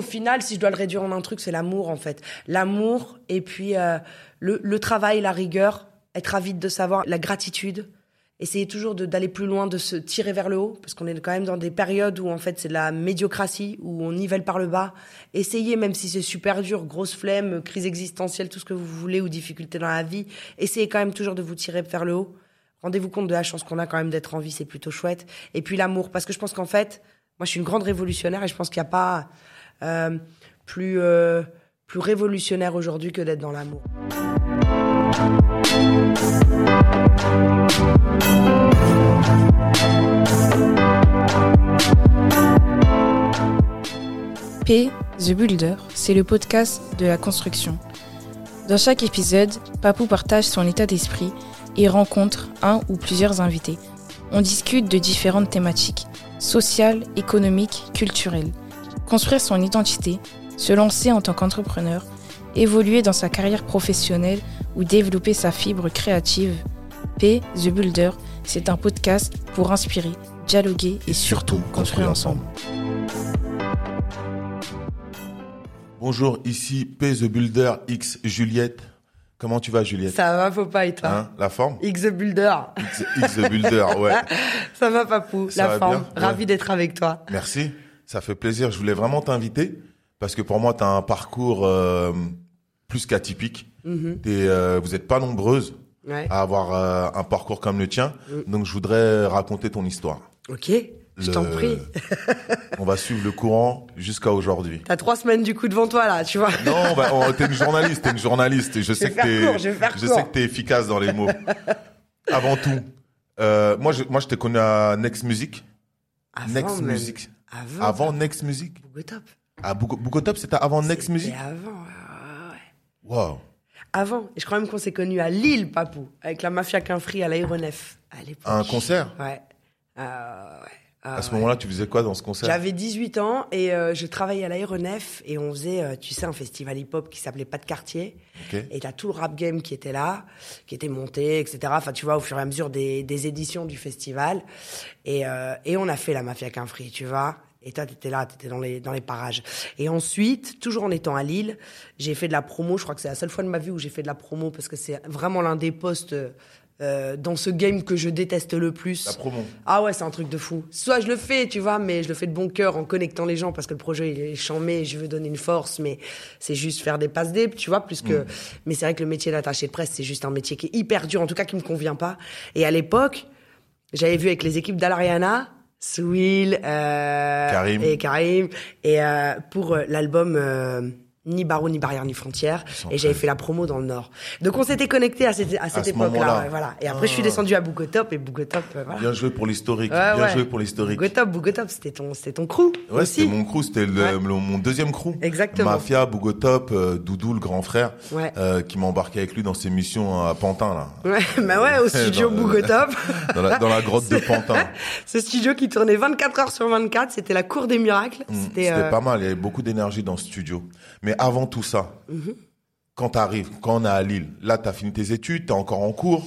Au final, si je dois le réduire en un truc, c'est l'amour en fait. L'amour et puis euh, le, travail, la rigueur, être avide de savoir, la gratitude. Essayer toujours d'aller plus loin, de se tirer vers le haut, parce qu'on est quand même dans des périodes où en fait c'est de la médiocratie, où on nivelle par le bas. Essayez, même si c'est super dur, grosse flemme, crise existentielle, tout ce que vous voulez, ou difficulté dans la vie, essayez quand même toujours de vous tirer vers le haut. Rendez-vous compte de la chance qu'on a quand même d'être en vie, c'est plutôt chouette. Et puis l'amour, parce que je pense qu'en fait, moi je suis une grande révolutionnaire et je pense qu'il n'y a pas euh, plus, euh, plus révolutionnaire aujourd'hui que d'être dans l'amour. P, The Builder, c'est le podcast de la construction. Dans chaque épisode, Papou partage son état d'esprit et rencontre un ou plusieurs invités. On discute de différentes thématiques, sociales, économiques, culturelles. Construire son identité, se lancer en tant qu'entrepreneur, évoluer dans sa carrière professionnelle ou développer sa fibre créative. P, The Builder, c'est un podcast pour inspirer, dialoguer et surtout construire ensemble. Bonjour, ici P The Builder X Juliette. Comment tu vas Juliette? Ça va, faut pas et toi? Hein, La forme? X the Builder. X, X The Builder, ouais. Ça va, Papou, Ça la va forme. bien? Ouais. Ravi d'être avec toi. Merci, ça fait plaisir. Je voulais vraiment t'inviter parce que pour moi, tu as un parcours euh, plus qu'atypique. T'es, euh, vous n'êtes pas nombreuses Ouais. à avoir euh, un parcours comme le tien. Mm. Donc, je voudrais raconter ton histoire. Ok, je t'en prie. On va suivre le courant jusqu'à aujourd'hui. T'as trois semaines du coup devant toi là, tu vois. Non, on va- on- t'es une journaliste, t'es une journaliste. Je sais que t'es, je vais faire je court. sais que t'es efficace dans les mots. Avant tout, euh, moi, je, moi, je t'ai connu à Next Music. Avant Next même. Music. Avant. Avant Next Music. Bogotop. À Bougo- Bugotop, c'était avant Next C'était Music? avant, ouais. Wow. Avant. Et je crois même qu'on s'est connus à Lille, Papou, avec la mafia qu'un free à l'aéronef à l'époque. Un concert? Ouais. Euh, Ah, À ce moment-là, tu faisais quoi dans ce concert? J'avais 18 ans et euh, je travaillais à l'aéronef et on faisait, euh, tu sais, un festival hip-hop qui s'appelait Pas de quartier. Ok. Et t'as tout le rap game qui était là, qui était monté, etc. Enfin, tu vois, au fur et à mesure des, des éditions du festival. Et, euh, et on a fait la Mafia qu'un free, tu vois. Et toi, t'étais là, t'étais dans les, dans les parages. Et ensuite, toujours en étant à Lille, j'ai fait de la promo. Je crois que c'est la seule fois de ma vie où j'ai fait de la promo parce que c'est vraiment l'un des postes euh, dans ce game que je déteste le plus. La promo. Ah ouais, c'est un truc de fou. Soit je le fais, tu vois, mais je le fais de bon cœur en connectant les gens parce que le projet il est chambé, je veux donner une force, mais c'est juste faire des passes dé, tu vois, plus que. Mais c'est vrai que le métier d'attaché de presse, c'est juste un métier qui est hyper dur, en tout cas qui me convient pas. Et à l'époque, j'avais vu avec les équipes d'Alariana, Swill, euh, Karim. et Karim, et euh, pour euh, l'album. Ni barreau, ni barrière, ni frontière. Et j'avais fait la promo dans le Nord. Donc on s'était connecté à cette, à cette ce époque-là. ouais, voilà. Et après, je suis Ah. descendu à Bugotop et Bugotop, euh, voilà. Bien joué pour l'historique. Ouais, Bien ouais. joué pour l'historique. Bugotop, Bugotop, c'était ton, c'était ton crew Ouais, c'était mon crew, c'était mon deuxième crew. Exactement. Mafia, Bugotop, euh, Doudou, le grand frère, Ouais. euh, qui m'a embarqué avec lui dans ses missions à Pantin, là. Ouais, bah ouais, au studio Bugotop. Dans la, dans la grotte de Pantin. Ce studio qui tournait 24 heures sur 24, c'était la cour des miracles. Mm, C'était, euh, pas mal, il y avait beaucoup d'énergie dans ce studio. Mais avant tout ça, Mhm. quand t'arrives, quand on est à Lille, là t'as fini tes études, t'es encore en cours.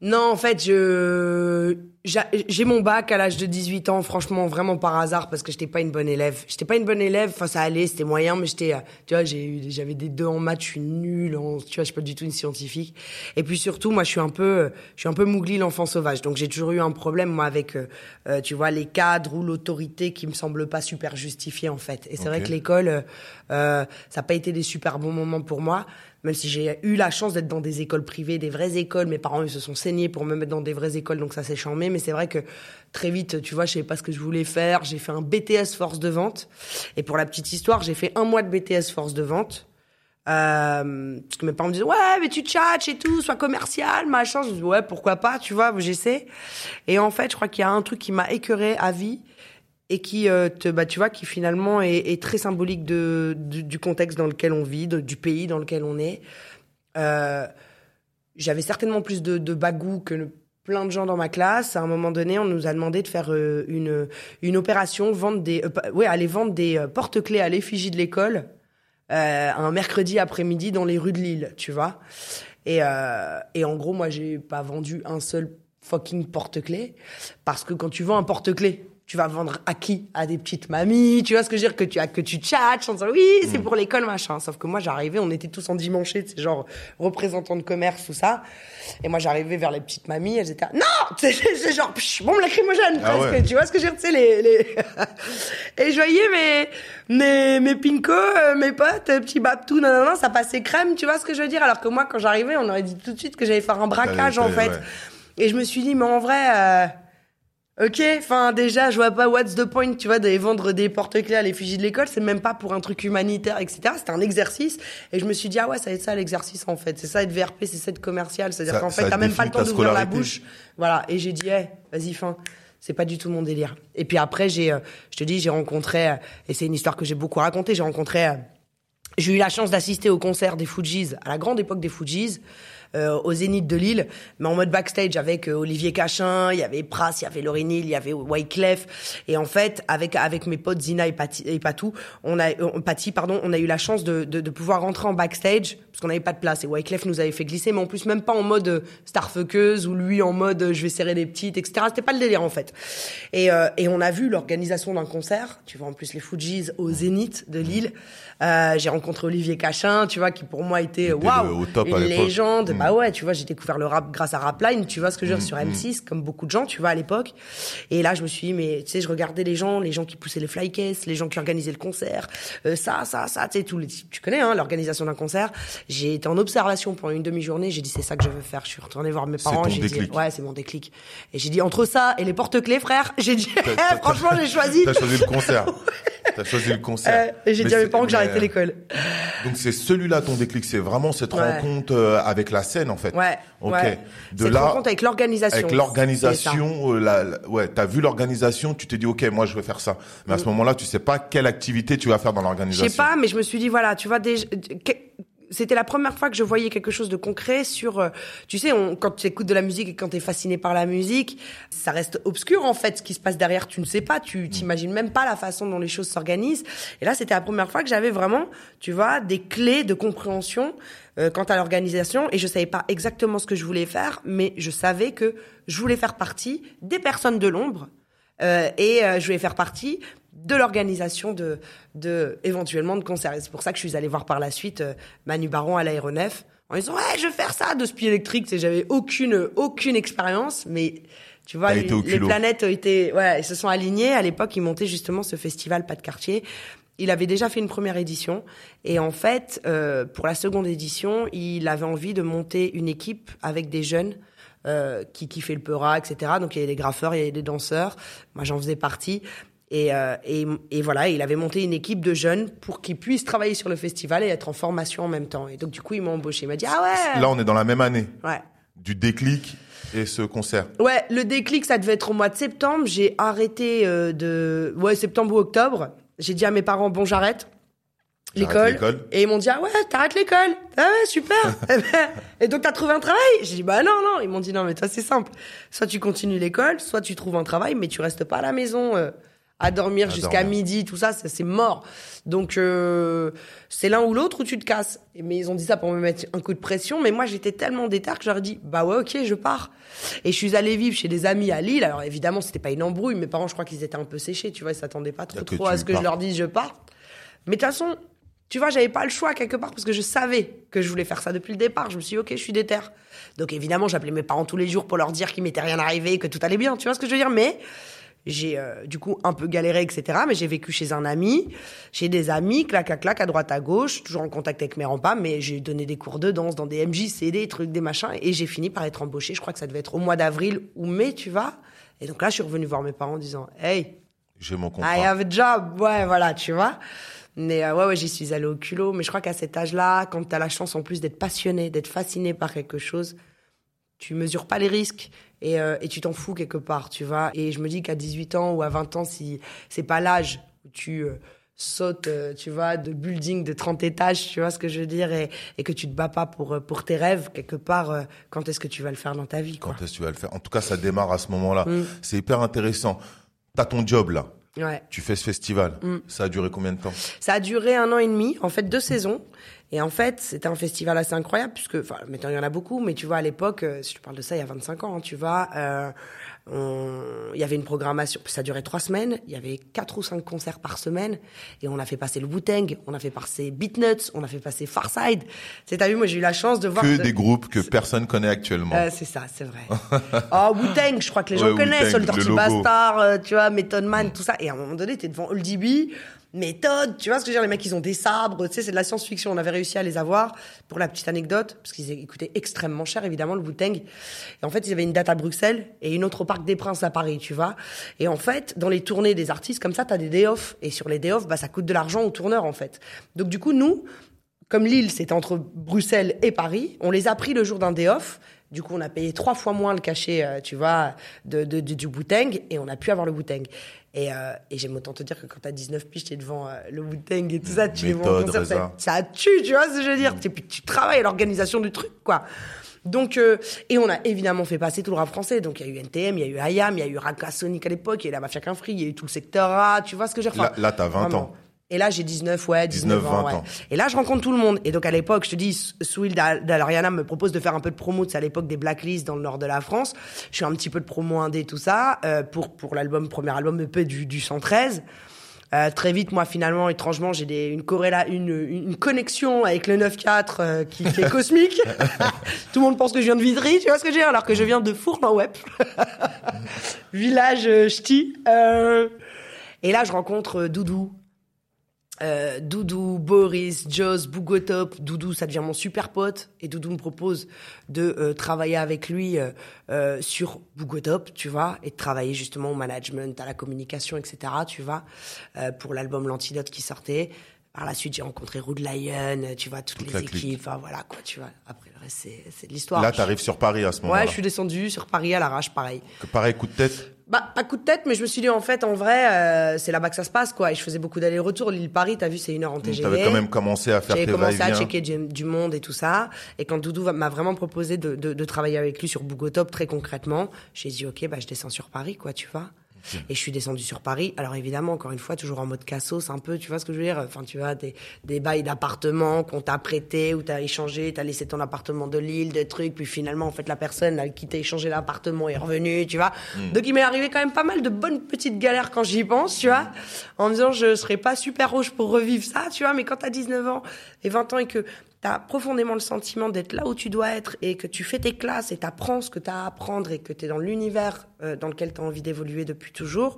Non, en fait, je j'ai mon bac à l'âge de 18 ans, franchement, vraiment par hasard, parce que j'étais pas une bonne élève. J'étais pas une bonne élève, enfin ça allait, c'était moyen, mais j'étais, euh, tu vois, j'avais des deux en maths, je suis nulle, en, tu vois, je suis pas du tout une scientifique. Et puis surtout, moi, je suis un peu, euh, je suis un peu mougli, l'enfant sauvage. Donc j'ai toujours eu un problème, moi, avec, euh, euh, tu vois, les cadres ou l'autorité qui me semble pas super justifiée, en fait. Et c'est vrai que l'école, euh, ça n'a pas été des super bons moments pour moi. Même si j'ai eu la chance d'être dans des écoles privées, des vraies écoles, mes parents ils se sont saignés pour me mettre dans des vraies écoles, donc ça s'est chambé. Mais c'est vrai que très vite, tu vois, je savais pas ce que je voulais faire. J'ai fait un BTS force de vente. Et pour la petite histoire, j'ai fait un mois de BTS force de vente. Euh, parce que mes parents me disaient ouais mais tu tchatches et tout sois commercial machin je dis ouais pourquoi pas tu vois j'essaie et en fait je crois qu'il y a un truc qui m'a écœuré à vie et qui euh, te bah tu vois qui finalement est, très symbolique de du, contexte dans lequel on vit du pays dans lequel on est euh, j'avais certainement plus de, bagou que le- plein de gens dans ma classe. À un moment donné, on nous a demandé de faire euh, une, une opération, vendre des, ouais, aller vendre des porte-clés à l'effigie de l'école un mercredi après-midi dans les rues de Lille, tu vois. Et, et en gros, moi, j'ai pas vendu un seul fucking porte-clés parce que quand tu vends un porte-clés, tu vas vendre à qui? À des petites mamies, tu vois ce que je veux dire? Que tu as que tu tchatches en disant oui, c'est Mm. pour l'école machin. Sauf que moi j'arrivais, on était tous en dimanché, c'est genre représentants de commerce tout ça. Et moi j'arrivais vers les petites mamies, elles étaient non, c'est genre psh, bombe lacrymogène Ah presque. ouais. Tu vois ce que je veux dire? Tu sais les, les... et je voyais mes mes mes pinko, euh, mes potes, euh, petits babtou, non non non, ça passait crème, tu vois ce que je veux dire? Alors que moi quand j'arrivais, on aurait dit tout de suite que j'allais faire un braquage en fait. ouais. Et je me suis dit mais en vrai. euh, Ok, enfin déjà, je vois pas what's the point, tu vois, d'aller vendre des porte-clés à l'effigie de l'école, c'est même pas pour un truc humanitaire, etc. C'était un exercice, et je me suis dit ah ouais, ça va être ça l'exercice en fait, c'est ça être VRP, c'est ça être commercial, c'est-à-dire qu'en fait t'as même pas le temps d'ouvrir la bouche, voilà. Et j'ai dit eh, vas-y fin, c'est pas du tout mon délire. Et puis après j'ai, euh, je te dis, j'ai rencontré, euh, et c'est une histoire que j'ai beaucoup racontée, j'ai rencontré. euh, j'ai eu la chance d'assister au concert des Fujis, à la grande époque des Fujis, au Zénith de Lille, mais en mode backstage avec euh, Olivier Cachin, il y avait Pras, il y avait Laurie Neal, il y avait Wyclef. Et en fait, avec avec mes potes Zina et, Pati, et Patou, on a, euh, Pati, pardon, on a eu la chance de, de, de pouvoir rentrer en backstage, parce qu'on n'avait pas de place. Et Wyclef nous avait fait glisser, mais en plus même pas en mode euh, starfuckeuse, ou lui en mode euh, je vais serrer les petites, etc. C'était pas le délire en fait. Et, euh, et on a vu l'organisation d'un concert, tu vois en plus les Fujis au Zénith de Lille. Euh, j'ai rencontré Olivier Cachin, tu vois, qui pour moi était waouh, une légende. Mm. Bah ouais, tu vois, j'ai découvert le rap grâce à Rapline, tu vois ce que je veux dire, Mm, sur mm. M6, comme beaucoup de gens, tu vois, à l'époque. Et là, je me suis dit, mais tu sais, je regardais les gens, les gens qui poussaient les flycases, les gens qui organisaient le concert, euh, ça, ça, ça, tu sais, tous les, tu connais, hein, l'organisation d'un concert. J'ai été en observation pendant une demi-journée, j'ai dit, c'est ça que je veux faire. Je suis retournée voir mes parents, j'ai dit, ouais, c'est mon déclic. Et j'ai dit, entre ça et les porte-clés, frère, j'ai dit, t'as- franchement, j'ai choisi. T'as choisi le concert. T'as choisi le concert. Euh, j'ai dit à mes parents que j'arrêtais l'école. Donc c'est celui-là ton déclic, c'est vraiment cette Ouais. rencontre euh, avec la scène en fait. Ouais. Ok. ouais. De là, rencontre avec l'organisation. avec l'organisation, euh, la, la- ouais, t'as vu l'organisation, tu t'es dit ok, moi je vais faire ça. Mais à ce moment-là, tu sais pas quelle activité tu vas faire dans Mm. Je l'organisation. sais pas, mais je me suis dit, voilà, tu vois, déjà, que- c'était la première fois que je voyais quelque chose de concret sur, euh, tu sais, on, quand tu écoutes de la musique et quand tu es fasciné par la musique, ça reste obscur en fait, ce qui se passe derrière, tu ne sais pas, tu t'imagines même pas la façon dont les choses s'organisent. Et là, c'était la première fois que j'avais vraiment, tu vois, des clés de compréhension euh, quant à l'organisation et je savais pas exactement ce que je voulais faire, mais je savais que je voulais faire partie des personnes de l'ombre euh, et euh, je voulais faire partie de l'organisation de, de éventuellement de concerts. Et c'est pour ça que je suis allée voir par la suite euh, Manu Baron à l'aéronef en disant ouais je vais faire ça de spi électrique. Tu sais, J'avais aucune aucune expérience, mais tu vois les, planètes ont été ouais elles se sont alignées. À l'époque, il montait justement ce festival pas de quartier. Il avait déjà fait une première édition et en fait, euh, pour la seconde édition, il avait envie de monter une équipe avec des jeunes euh, qui kiffaient le peura, etc. Donc il y avait des graffeurs, il y avait des danseurs. Moi, j'en faisais partie. Et, euh, et, et voilà, il avait monté une équipe de jeunes pour qu'ils puissent travailler sur le festival et être en formation en même temps. Et donc du coup, il m'a embauché. Il m'a dit ah ouais. Là, on est dans la même année Ouais. du déclic et ce concert. Ouais, le déclic, ça devait être au mois de septembre. J'ai arrêté euh, de... Ouais, septembre ou octobre. J'ai dit à mes parents, bon, j'arrête l'école. l'école. Et ils m'ont dit, ah ouais, t'arrêtes l'école. Ah ouais, super. et donc, t'as trouvé un travail? J'ai dit, bah non, non. Ils m'ont dit, non, mais toi, c'est simple. Soit tu continues l'école, soit tu trouves un travail, mais tu restes pas à la maison euh, à dormir À jusqu'à dormir. midi, tout ça, ça, c'est mort. Donc, euh, c'est l'un ou l'autre ou tu te casses. Mais ils ont dit ça pour me mettre un coup de pression. Mais moi, j'étais tellement déter que j'aurais dit, bah ouais, ok, je pars. Et je suis allée vivre chez des amis à Lille. Alors évidemment, c'était pas une embrouille. Mes parents, je crois qu'ils étaient un peu séchés. Tu vois, ils s'attendaient pas trop, à ce que je leur dise, je pars. Mais de toute façon, tu vois, j'avais pas le choix quelque part parce que je savais que je voulais faire ça depuis le départ. Je me suis dit, ok, je suis déter. Donc évidemment, j'appelais mes parents tous les jours pour leur dire qu'il m'était rien arrivé, que tout allait bien. Tu vois ce que je veux dire? Mais j'ai euh, du coup un peu galéré, etc. Mais j'ai vécu chez un ami, chez des amis, clac à clac, à droite à gauche, toujours en contact avec mes rempas. Mais j'ai donné des cours de danse dans des MJC, des trucs, des machins. Et j'ai fini par être embauchée. Je crois que ça devait être au mois d'avril ou mai, tu vois. Et donc là, je suis revenue voir mes parents en disant, hey, J'ai mon contrat. I have a job, ouais, voilà, tu vois. Mais euh, ouais, ouais, j'y suis allée au culot. Mais je crois qu'à cet âge-là, quand tu as la chance en plus d'être passionné, d'être fasciné par quelque chose, tu mesures pas les risques et, euh, et tu t'en fous quelque part, tu vois. Et je me dis qu'à 18 ans ou à 20 ans, si c'est pas l'âge où tu euh, sautes, euh, tu vois, de building de 30 étages, tu vois ce que je veux dire, et, et que tu te bats pas pour, pour tes rêves, quelque part, quand est-ce que tu vas le faire dans ta vie, quoi? Quand est-ce que tu vas le faire? En tout cas, ça démarre à ce moment-là. Mm. C'est hyper intéressant. T'as ton job là. Ouais. Tu fais ce festival. Mm. Ça a duré combien de temps? Ça a duré un an et demi, en fait deux saisons. Et en fait, c'était un festival assez incroyable, puisque, enfin, maintenant il y en a beaucoup, mais tu vois, à l'époque, euh, si je parle de ça il y a 25 ans, hein, tu vois, euh, on- il y avait une programmation, ça durait trois semaines, il y avait quatre ou cinq concerts par semaine, et on a fait passer le Wu-Tang, on a fait passer Beatnuts, on a fait passer Farside. C'est, t'as vu, moi j'ai eu la chance de voir... Que de- des groupes que personne connaît actuellement. euh, c'est ça, c'est vrai. oh, Wu-Tang, je crois que les gens Ouais, connaissent, logo. Bastard, euh, tu vois, Method Man, tout ça. Et à un moment donné, t'es devant Oldie B, Méthode, tu vois ce que je veux dire, les mecs, ils ont des sabres, tu sais, c'est de la science-fiction. On avait réussi à les avoir, pour la petite anecdote, parce qu'ils coûtaient extrêmement cher, évidemment, le Wu-Tang. Et en fait, ils avaient une date à Bruxelles et une autre au Parc des Princes à Paris, tu vois. Et en fait, dans les tournées des artistes, comme ça, t'as des day off. Et sur les day off, bah, ça coûte de l'argent aux tourneurs, en fait. Donc, du coup, nous, comme Lille, c'était entre Bruxelles et Paris, on les a pris le jour d'un day off. Du coup, on a payé trois fois moins le cachet, euh, tu vois, de, de- du Wu-Tang, et on a pu avoir le Wu-Tang. Et, euh, et j'aime autant te dire que quand t'as 19 piges, t'es devant euh, le Wu-Tang et tout ça, tu es concert, ça, tue, tu vois ce que je veux dire? Et puis tu travailles à l'organisation du truc, quoi. Donc, euh, et on a évidemment fait passer tout le rap français. Donc, il y a eu NTM, il y a eu IAM, il y a eu Raka Sonic à l'époque, il y a eu la Mafia Free, il y a eu tout le secteur A, tu vois ce que veux dire? Là- là, t'as 20 vraiment. ans. Et là, j'ai 19, ouais, 19, 19, ans, 20 ouais. ans. Et là, je rencontre tout le monde. Et donc, à l'époque, je te dis, Swill d'Alariana me propose de faire un peu de promo. C'est à l'époque des Blacklists dans le nord de la France. Je fais un petit peu de promo indé, tout ça, euh, pour, pour l'album, premier album EP du, du 113. Euh, très vite, moi, finalement, étrangement, j'ai des, une, corréla, une, une connexion avec le 9-4 euh, qui, qui est cosmique. Tout le monde pense que je viens de Vitry, tu vois ce que dire, alors que je viens de Fournes-en-Wep. Village euh, ch'ti. Euh, et là, je rencontre euh, Doudou. Euh, Doudou, Boris, Joss, Bougotop. Doudou, ça devient mon super pote. Et Doudou me propose de euh, travailler avec lui euh, sur Bougotop, tu vois, et de travailler justement au management, à la communication, etc., tu vois, pour l'album L'Antidote qui sortait. Par la suite, j'ai rencontré Rude Lion, tu vois, toutes Toute les équipes. Enfin, voilà, quoi, tu vois. Après, le reste, c'est c'est de l'histoire. Là, t'arrives sur Paris à ce moment-là. Ouais, je suis descendu sur Paris à l'arrache, pareil. Que Pareil, coup de tête. Bah, pas coup de tête, mais je me suis dit, en fait, en vrai, euh, c'est là-bas que ça se passe, quoi. Et je faisais beaucoup d'allers-retours. Lille-Paris, t'as vu, c'est une heure en TGV. T'avais quand même commencé à faire J'ai tes commencé à checker du, du monde et tout ça. Et quand Doudou m'a vraiment proposé de, de, de travailler avec lui sur Bougotop très concrètement, j'ai dit, OK, bah, je descends sur Paris, quoi, tu vois. Et je suis descendu sur Paris. Alors évidemment, encore une fois, toujours en mode cassos, un peu, tu vois ce que je veux dire? Enfin, tu vois, des, des bails d'appartements qu'on t'a prêté ou t'as échangé, t'as laissé ton appartement de Lille, des trucs, puis finalement, en fait, la personne qui t'a échangé l'appartement est revenue, tu vois? Donc il m'est arrivé quand même pas mal de bonnes petites galères quand j'y pense, tu vois, en me disant, je serais pas super rouge pour revivre ça, tu vois, mais quand t'as 19 ans et 20 ans et que t'as profondément le sentiment d'être là où tu dois être et que tu fais tes classes et t'apprends ce que t'as à apprendre et que t'es dans l'univers euh, dans lequel t'as envie d'évoluer depuis toujours,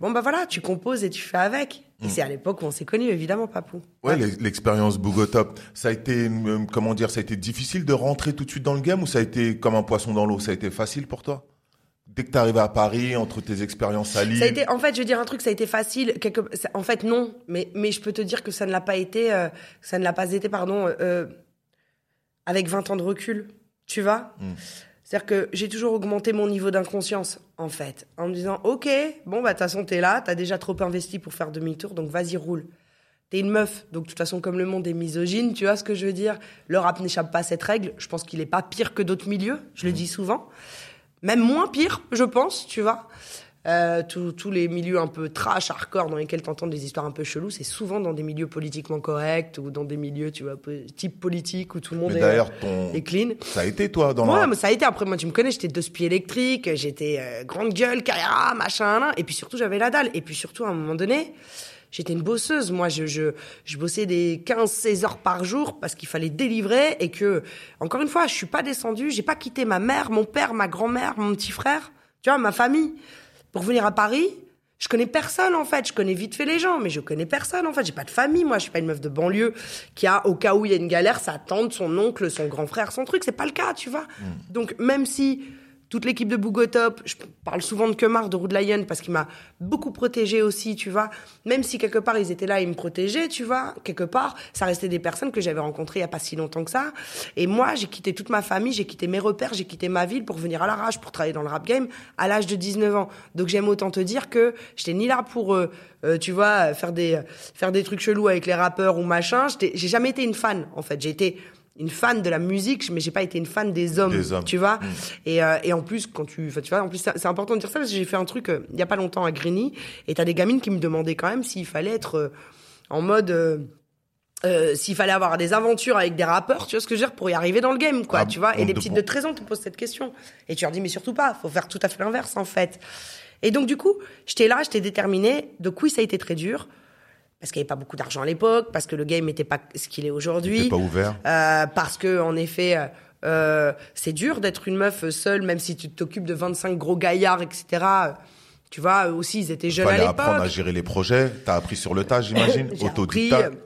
bon bah voilà, tu composes et tu fais avec. Et c'est à l'époque où on s'est connus, évidemment, Papou. Ouais, l'ex- l'expérience Bougotop, ça a été, euh, comment dire, ça a été difficile de rentrer tout de suite dans le game ou ça a été comme un poisson dans l'eau? Ça a été facile pour toi? Dès que t'es arrivé à Paris, entre tes expériences à Lille. Ça a été, en fait, je veux dire un truc, ça a été facile. Quelque, en fait, non, mais mais je peux te dire que ça ne l'a pas été, euh, ça ne l'a pas été, pardon, euh, avec 20 ans de recul, tu vois. C'est-à-dire que j'ai toujours augmenté mon niveau d'inconscience, en fait, en me disant, ok, bon bah de toute façon t'es là, t'as déjà trop investi pour faire demi-tour, donc vas-y roule. T'es une meuf, donc de toute façon comme le monde est misogyne, tu vois ce que je veux dire. Le rap n'échappe pas à cette règle. Je pense qu'il est pas pire que d'autres milieux, je le dis souvent même moins pire, je pense, tu vois. Euh, tous les milieux un peu trash, hardcore, dans lesquels t'entends des histoires un peu cheloues, c'est souvent dans des milieux politiquement corrects ou dans des milieux, tu vois, type politique où tout le monde Mais est, d'ailleurs, ton, est clean. ça a été toi dans Ouais, la... mais ça a été. Après, moi, tu me connais, j'étais deux spies électriques, j'étais euh, grande gueule, carrière, machin. Et puis surtout, j'avais la dalle. Et puis surtout, à un moment donné, j'étais une bosseuse. Moi, je, je, je bossais des 15-16 heures par jour parce qu'il fallait délivrer et que, encore une fois, je suis pas descendue, j'ai pas quitté ma mère, mon père, ma grand-mère, mon petit frère, tu vois, ma famille, pour venir à Paris. Je connais personne en fait, je connais vite fait les gens, mais je connais personne en fait. J'ai pas de famille, moi, je suis pas une meuf de banlieue qui a, au cas où il y a une galère, sa tante, son oncle, son grand frère, son truc. C'est pas le cas, tu vois. Donc même si toute l'équipe de Bougotop, je parle souvent de Kemar, de Rude Lion, parce qu'il m'a beaucoup protégé aussi, tu vois. Même si quelque part ils étaient là, ils me protégeaient, tu vois. Quelque part, ça restait des personnes que j'avais rencontrées il y a pas si longtemps que ça. Et moi, j'ai quitté toute ma famille, j'ai quitté mes repères, j'ai quitté ma ville pour venir à l'arrache, pour travailler dans le rap game à l'âge de 19 ans. Donc j'aime autant te dire que j'étais ni là pour, euh, euh, tu vois, faire des faire des trucs chelous avec les rappeurs ou machin. J'ai jamais été une fan, en fait. J'ai été une fan de la musique, mais j'ai pas été une fan des hommes, Des hommes. tu vois. Et, euh, et en plus, quand tu, enfin, tu vois, en plus, c'est important de dire ça parce que j'ai fait un truc euh, il y a pas longtemps à Grigny, et t'as des gamines qui me demandaient quand même s'il fallait être euh, en mode, euh, euh, s'il fallait avoir des aventures avec des rappeurs, tu vois ce que je veux dire, pour y arriver dans le game, quoi, Ah, tu vois. Et des te petites de 13 ans te posent cette question. Et tu leur dis, mais surtout pas, faut faire tout à fait l'inverse, en fait. Et donc, du coup, j'étais là, j'étais déterminée. Donc, oui, ça a été très dur. Parce qu'il n'y avait pas beaucoup d'argent à l'époque, parce que le game n'était pas ce qu'il est aujourd'hui. Pas ouvert. Euh, parce que en effet, euh, euh, c'est dur d'être une meuf seule, même si tu t'occupes de 25 gros gaillards, etc. Tu vois, eux aussi, ils étaient jeunes à Fallait apprendre à l'époque. gérer les projets. T'as appris sur le tas, j'imagine. Autodidacte.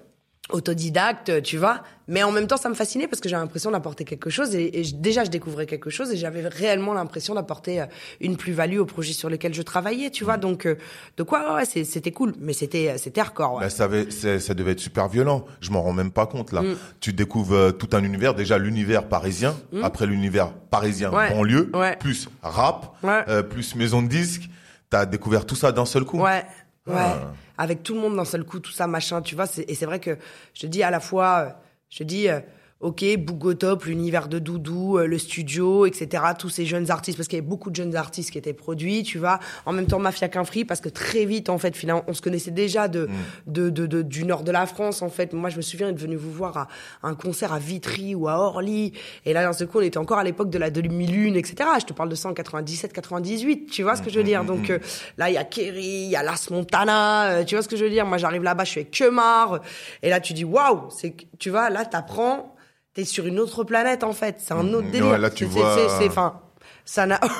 Euh, autodidacte, tu vois. Mais en même temps, ça me fascinait parce que j'avais l'impression d'apporter quelque chose. Et, et je- déjà, je découvrais quelque chose et j'avais réellement l'impression d'apporter euh, une plus-value au projet sur lequel je travaillais, tu vois. Donc, euh, de quoi, ouais, c'est- c'était cool. Mais c'était, c'était hardcore, ouais. Bah, ça, avait- ça devait être super violent. Je m'en rends même pas compte là. Mm. Tu découvres euh, tout un univers. Déjà l'univers parisien, après l'univers parisien Mm. Ouais. banlieue, Ouais. plus rap, Ouais. euh, plus maison de disques. T'as découvert tout ça d'un seul coup. Ouais, ouais. Ah. Avec tout le monde d'un seul coup, tout ça, machin, tu vois. Et c'est vrai que je te dis à la fois, euh, je te dis, euh, ok, Bougotop, l'univers de Doudou, euh, le studio, etc. Tous ces jeunes artistes, parce qu'il y avait beaucoup de jeunes artistes qui étaient produits, tu vois. En même temps, Mafia qu'un free, parce que très vite, en fait, finalement, on se connaissait déjà de, Mm. de, de, de- du nord de la France, en fait. Moi, je me souviens être venu vous voir à un concert à Vitry ou à Orly. Et là, d'un seul coup, on était encore à l'époque de la demi-lune, etc. Je te parle de ça en 97, 98, tu vois ce que je veux dire. Donc, euh, là, il y a Kerry, il y a Las Montana, euh, tu vois ce que je veux dire. Moi, j'arrive là-bas, je suis avec Kemar. Et là, tu dis, waouh, c'est, tu vois, là, t'apprends, t'es sur une autre planète, en fait. C'est un autre Mhm. délire. Ouais, là, tu vois- c'est- enfin, ça n'a,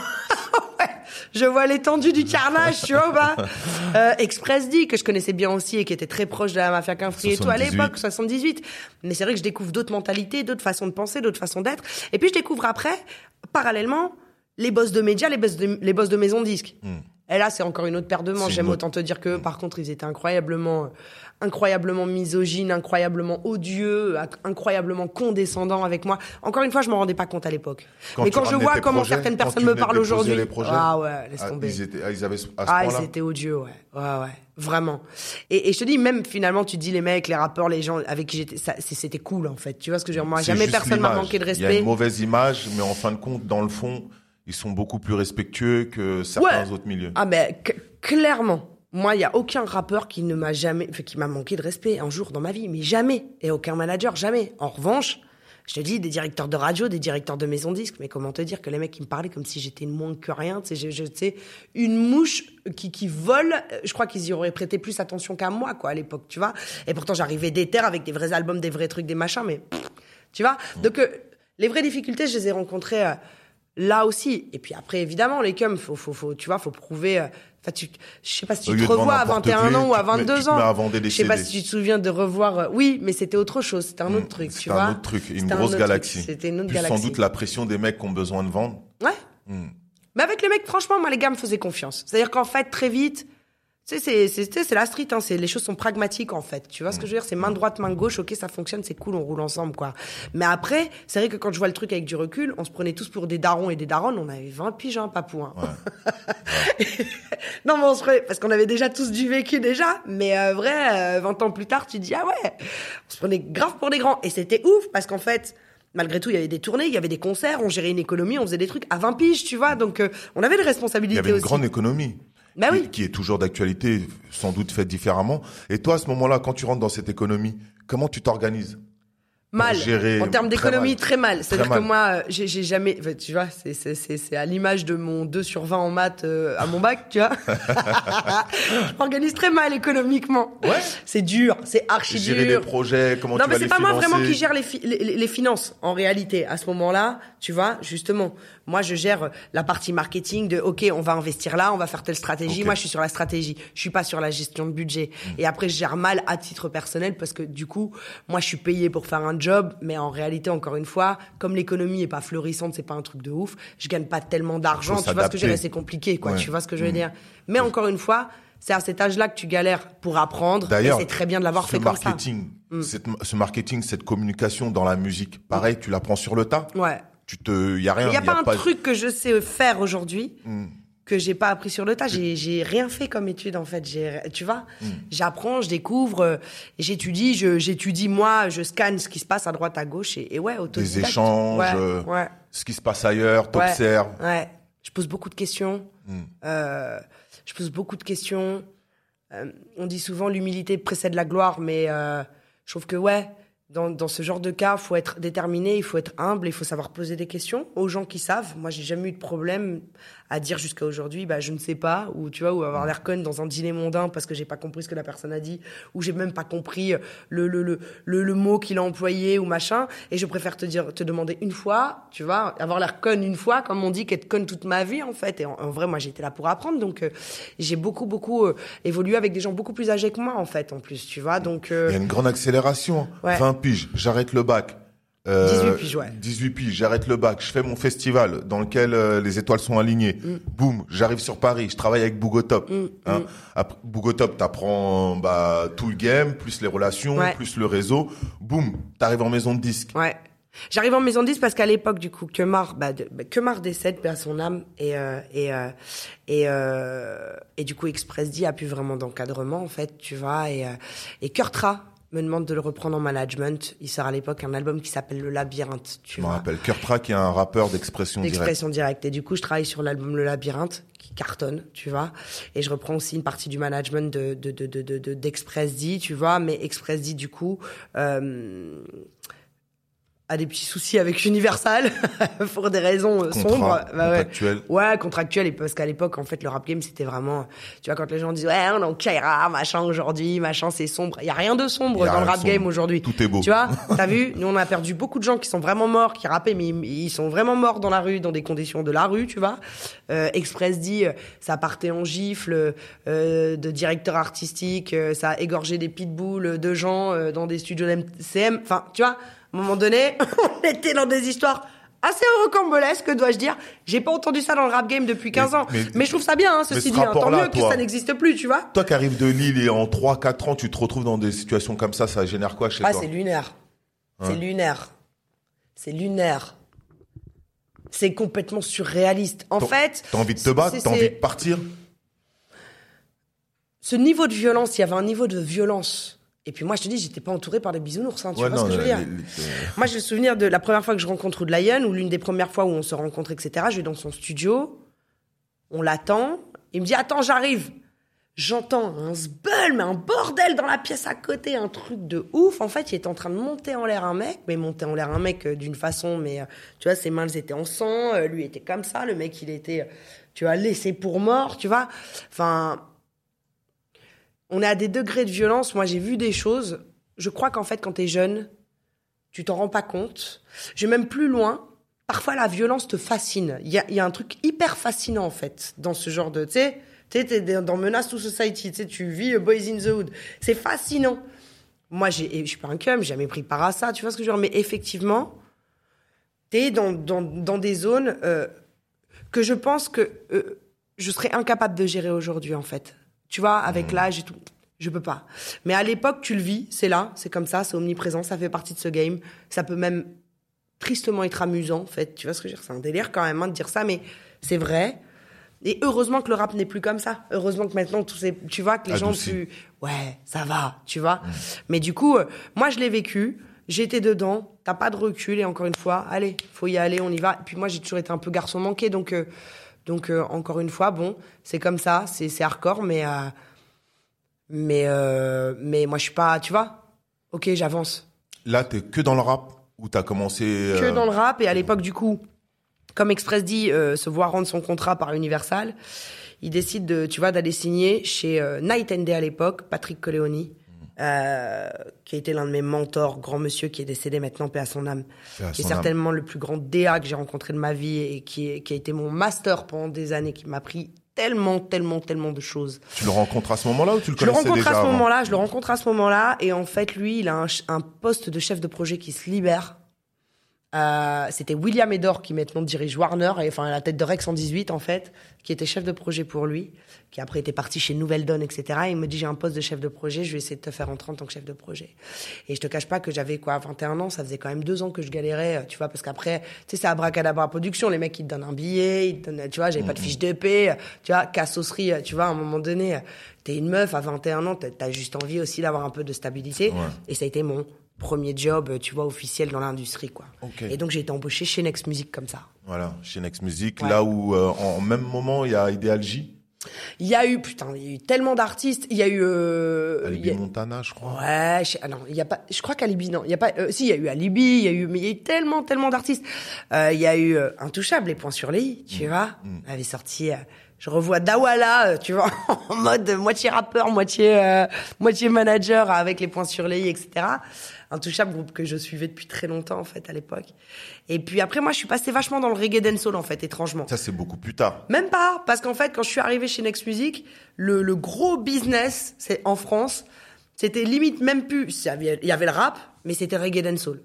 Ouais, je vois l'étendue du carnage, tu vois pas euh, Express D, que je connaissais bien aussi et qui était très proche de la mafia qu'un et tout à 78. l'époque, 78. Mais c'est vrai que je découvre d'autres mentalités, d'autres façons de penser, d'autres façons d'être. Et puis je découvre après, parallèlement, les boss de médias, les boss de, les boss de maison disques. Et là, c'est encore une autre paire de manches. Hmm. J'aime autre- autant te dire que, par contre, ils étaient incroyablement, incroyablement misogynes, incroyablement odieux, incroyablement condescendants avec moi. Encore une fois, je m'en rendais pas compte à l'époque. Mais quand je vois comment projets, certaines personnes me parlent aujourd'hui, ah ouais, laisse ah, tomber. Ils, étaient, ah, ils avaient à ce Ah, ils étaient odieux, ouais. Ouais, ouais. Vraiment. Et, et je te dis, même finalement, tu dis, les mecs, les rappeurs, les gens avec qui j'étais, c'était cool, en fait. Tu vois ce que je veux dire? Moi, jamais personne m'a manqué de Il y a respect. une mauvaise image, mais en fin de compte, dans le fond, ils sont beaucoup plus respectueux que certains Ouais. autres milieux. Ah, mais c- clairement. Moi, il y a aucun rappeur qui ne m'a jamais, qui m'a manqué de respect un jour dans ma vie, mais jamais. Et aucun manager, jamais. En revanche, je te dis, des directeurs de radio, des directeurs de maison de disques, mais comment te dire que les mecs, ils me parlaient comme si j'étais moins que rien, tu sais, je, je- une mouche qui, qui vole, euh, je crois qu'ils y auraient prêté plus attention qu'à moi, quoi, à l'époque, tu vois. Et pourtant, j'arrivais des terres avec des vrais albums, des vrais trucs, des machins, mais, pff, tu vois. Donc, euh, les vraies difficultés, je les ai rencontrées, euh, là aussi. Et puis après, évidemment, les cums, faut, faut, faut, tu vois, faut prouver. euh, Enfin, tu, je sais pas si tu te revois à n'importe 21 qui, ans ou à tu te mets- 22 tu te ans. je sais pas si tu te souviens de revoir. euh, Oui, mais c'était autre chose. C'était un autre truc, tu C'était un autre truc, une grosse galaxie. C'était une autre Plus galaxie. sans doute la pression des mecs qui ont besoin de vendre. Ouais. Hmm. Mais avec les mecs, franchement, moi, les gars me faisaient confiance. C'est-à-dire qu'en fait, très vite, tu sais, c'est, la street, hein, c'est, les choses sont pragmatiques, en fait. Tu vois ce que je veux dire? C'est main droite, main gauche, ok, ça fonctionne, c'est cool, on roule ensemble, quoi. Mais après, c'est vrai que quand je vois le truc avec du recul, on se prenait tous pour des darons et des daronnes, on avait 20 piges, hein, papou, hein. non, mais on se prenait, parce qu'on avait déjà tous du vécu déjà, mais euh, vrai, euh, 20 ans plus tard, tu te dis, ah ouais, on se prenait grave pour des grands. Et c'était ouf, parce qu'en fait, malgré tout, il y avait des tournées, il y avait des concerts, on gérait une économie, on faisait des trucs à 20 piges, tu vois, donc euh, on avait des Il responsabilités y avait une aussi. grande économie. Bah qui, oui. qui est toujours d'actualité, sans doute faite différemment. Et toi, à ce moment-là, quand tu rentres dans cette économie, comment tu t'organises Mal. gérer en termes d'économie, très mal. C'est-à-dire Très que mal. moi, j'ai jamais, enfin, tu vois, c'est- c'est c'est- c'est à l'image de mon 2 sur 20 en maths euh, à mon bac, tu vois. je m'organise très mal économiquement. Ouais. C'est dur, c'est archi Gérer dur. les projets, comment Non, tu mais c'est pas moi vraiment qui gère les, fi- les, les- les finances, en réalité, à ce moment-là, tu vois, justement. Moi, je gère la partie marketing de, OK, on va investir là, on va faire telle stratégie. Moi, je suis sur la stratégie. Je suis pas sur la gestion de budget. Et après, je gère mal à titre personnel parce que, du coup, moi, je suis payé pour faire un job, mais en réalité, encore une fois, comme l'économie est pas florissante, c'est pas un truc de ouf, je gagne pas tellement d'argent. Tu vois ce que je veux dire? C'est compliqué, quoi. Ouais. Tu vois ce que je veux Mm. dire? Mais encore une fois, c'est à cet âge-là que tu galères pour apprendre. D'ailleurs, c'est très bien de l'avoir fait comme ça. Mm. cette- ce marketing, cette communication dans la musique, pareil, tu l'apprends sur le tas. Ouais. Tu te, y a rien. Il n'y a y pas un truc que je sais faire aujourd'hui Hmm. que j'ai pas appris sur le tas. J'ai, j'ai rien fait comme étude en fait. J'ai, tu vois, Hmm. j'apprends, je découvre, euh, j'étudie, je, j'étudie moi, je scanne ce qui se passe à droite, à gauche et, et ouais, Des échanges, Ouais, euh, ouais, ce qui se passe ailleurs, ouais, t'observes. ouais. Je pose beaucoup de questions. Hmm. Euh, je pose beaucoup de questions. Euh, on dit souvent l'humilité précède la gloire, mais euh, Je trouve que ouais, dans, dans ce genre de cas, faut être déterminé, il faut être humble, il faut savoir poser des questions aux gens qui savent. Moi, j'ai jamais eu de problème à dire jusqu'à aujourd'hui, bah, je ne sais pas, ou tu vois, ou avoir l'air con dans un dîner mondain parce que j'ai pas compris ce que la personne a dit, ou j'ai même pas compris le, le, le, le, le mot qu'il a employé ou machin. Et je préfère te dire, te demander une fois, tu vois, avoir l'air con une fois, comme on dit, qu'être con toute ma vie, en fait. Et en, vrai, moi, j'étais là pour apprendre. Donc, euh, j'ai beaucoup, beaucoup euh, évolué avec des gens beaucoup plus âgés que moi, en fait, en plus, tu vois. Donc, euh, il y a une grande accélération. Ouais. 20 piges, j'arrête le bac. 18 piges, ouais. 18 piges, j'arrête le bac, je fais mon festival dans lequel euh, les étoiles sont alignées. Mm. Boum, j'arrive sur Paris, je travaille avec Bougotop. Mm, hein. Mm. Après, Bougotop, t'apprends bah, tout le game, plus les relations, plus le réseau. Boum, t'arrives en maison de disque. Ouais. J'arrive en maison de disque parce qu'à l'époque, du coup, Kemar, bah, de, bah, Kemar décède, à son âme, et euh, et euh, et, euh, et du coup, Express D a plus vraiment d'encadrement, en fait, tu vois, et et Kurtra, me demande de le reprendre en management. Il sort à l'époque un album qui s'appelle Le Labyrinthe. Tu je me rappelle. Kurt qui est un rappeur d'expression directe. D'expression directe. Et du coup, je travaille sur l'album Le Labyrinthe, qui cartonne, tu vois. Et je reprends aussi une partie du management de, de, de, de, d'Express D, tu vois. Mais Express D, du coup, euh, a des petits soucis avec Universal pour des raisons euh, sombres. Bah, contractuelles. Ouais, contractuelles. Et parce qu'à l'époque, en fait, le rap game, c'était vraiment, tu vois, quand les gens disent, ouais, on est en Kaira, machin, aujourd'hui, machin, c'est sombre. Il y a rien de sombre dans le rap game aujourd'hui. Tout est beau. Tu vois, t'as vu? Nous, on a perdu beaucoup de gens qui sont vraiment morts, qui rappaient, mais ils sont vraiment morts dans la rue, dans des conditions de la rue, tu vois. Euh, Express dit, euh, ça partait en gifle, euh, de directeur artistique, euh, ça a égorgé des pitbulls de gens dans des studios d'MCM. Enfin, tu vois, à un moment donné, on était dans des histoires assez rocambolesques, dois-je dire. J'ai pas entendu ça dans le rap game depuis 15 ans. Mais, je trouve ça bien, hein, ceci dit. Hein. Tant mieux que ça n'existe plus, tu vois. Toi qui arrives de Lille et en 3-4 ans, tu te retrouves dans des situations comme ça, ça génère quoi chez ah, toi c'est lunaire. c'est hein lunaire. C'est lunaire. C'est complètement surréaliste. En fait... T'as envie de te battre T'as envie de partir Ce niveau de violence, il y avait un niveau de violence et puis moi, je te dis, j'étais pas entouré par des bisounours, hein, tu vois ce que je veux dire Moi, j'ai le souvenir de la première fois que je rencontre Lion, ou l'une des premières fois où on se rencontre, etc. Je vais dans son studio, on l'attend, il me dit, attends, j'arrive. J'entends un zbeul, mais un bordel dans la pièce à côté, un truc de ouf. En fait, il était en train de monter en l'air un mec, mais monter en l'air un mec euh, d'une façon, mais euh, tu vois, ses mains elles étaient en sang, euh, lui était comme ça, le mec il était, tu vois, laissé pour mort, tu vois. Enfin, on est à des degrés de violence. Moi, j'ai vu des choses. Je crois qu'en fait, quand tu es jeune, tu t'en rends pas compte. Je vais même plus loin. Parfois, la violence te fascine. Il y a, un truc hyper fascinant, en fait, dans ce genre de... Tu sais, tu es dans Menace to Society, tu vis Boys in the Hood. C'est fascinant. Moi, je suis pas un cum, j'ai jamais pris part à ça, tu vois ce que je veux dire. Mais effectivement, tu es dans, dans, des zones euh, que je pense que euh, je serais incapable de gérer aujourd'hui, en fait. Tu vois, avec mmh. l'âge et tout. Je peux pas. Mais à l'époque, tu le vis, c'est là, c'est comme ça, c'est omniprésent, ça fait partie de ce game. Ça peut même tristement être amusant, en fait. Tu vois ce que je veux dire? C'est un délire quand même hein, de dire ça, mais c'est vrai. Et heureusement que le rap n'est plus comme ça. Heureusement que maintenant, ces, tu vois, que les gens plus, ouais, ça va, tu vois. Mmh. Mais du coup, euh, moi, je l'ai vécu. J'étais dedans. T'as pas de recul. Et encore une fois, allez, faut y aller, on y va. Et puis moi, j'ai toujours été un peu garçon manqué, donc euh, donc euh, encore une fois, bon, c'est comme ça, c'est hardcore, mais euh, mais euh, mais moi je suis pas, tu vois. Ok, j'avance. Là, t'es que dans le rap ou t'as commencé Que dans le rap et à l'époque du coup, comme Express dit, se voir rendre son contrat par Universal, il décide de, tu vois, d'aller signer chez Night and Day à l'époque, Patrick Coleoni. Euh, qui a été l'un de mes mentors, grand monsieur qui est décédé maintenant, paix à son âme, qui est certainement le plus grand DA que j'ai rencontré de ma vie et qui, qui a été mon master pendant des années, qui m'a appris tellement, tellement, tellement de choses. Tu le rencontres à ce moment-là ou tu le connaissais déjà Je le rencontre à ce moment-là, je le rencontre à ce moment-là, et en fait, lui, il a un, un poste de chef de projet qui se libère euh, c'était William Edor qui maintenant dirige Warner, et, enfin à la tête de Rex 118 en fait, qui était chef de projet pour lui, qui après était parti chez Nouvelle Donne, etc. il me dit j'ai un poste de chef de projet, je vais essayer de te faire entrer en tant que chef de projet. Et je te cache pas que j'avais quoi 21 ans, ça faisait quand même deux ans que je galérais, tu vois, parce qu'après, tu sais, c'est Abracadabra Production, les mecs ils te donnent un billet, ils te donnent, tu vois, j'avais pas de fiche de paix, tu vois, cassosserie, tu vois, à un moment donné, t'es une meuf à 21 ans, t'as juste envie aussi d'avoir un peu de stabilité. Et ça a été mon premier job, tu vois, officiel dans l'industrie, quoi. Et donc j'ai été embauché chez Next Music comme ça. Voilà, chez Next Music, là où euh, en même moment il y a Ideal J. Il y a eu, putain, il y a eu tellement d'artistes. Il y a eu. Euh, Alibi a- Montana, je crois. Ouais, je, ah non, il y a pas. Je crois qu'Alibi, non, il y a pas. euh, si, il y a eu Alibi, il y a eu, mais il y a eu tellement, tellement d'artistes. Euh, il y a eu euh, Intouchable, les points sur les i, tu vois. Elle avait sorti. euh, je revois Dawala, euh, tu vois, en mode moitié rappeur, moitié euh, moitié manager avec les points sur les i, etc. Intouchable, groupe que je suivais depuis très longtemps en fait à l'époque. Et puis après, moi, je suis passée vachement dans le reggae dancehall en fait, étrangement. Ça, c'est beaucoup plus tard. Même pas, parce qu'en fait, quand je suis arrivée chez Next Music, le, le gros business, c'est en France, c'était limite même plus. Il y avait, il y avait le rap, mais c'était reggae dancehall.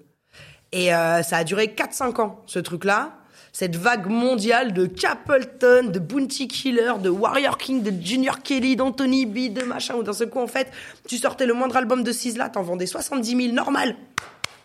Et euh, ça a duré 4-5 ans, ce truc-là. Cette vague mondiale de Capleton, de Bounty Killer, de Warrior King, de Junior Kelly, d'Anthony B, de machin, où d'un seul coup, en fait, tu sortais le moindre album de Sizzla, t'en vendais 70 000, normal.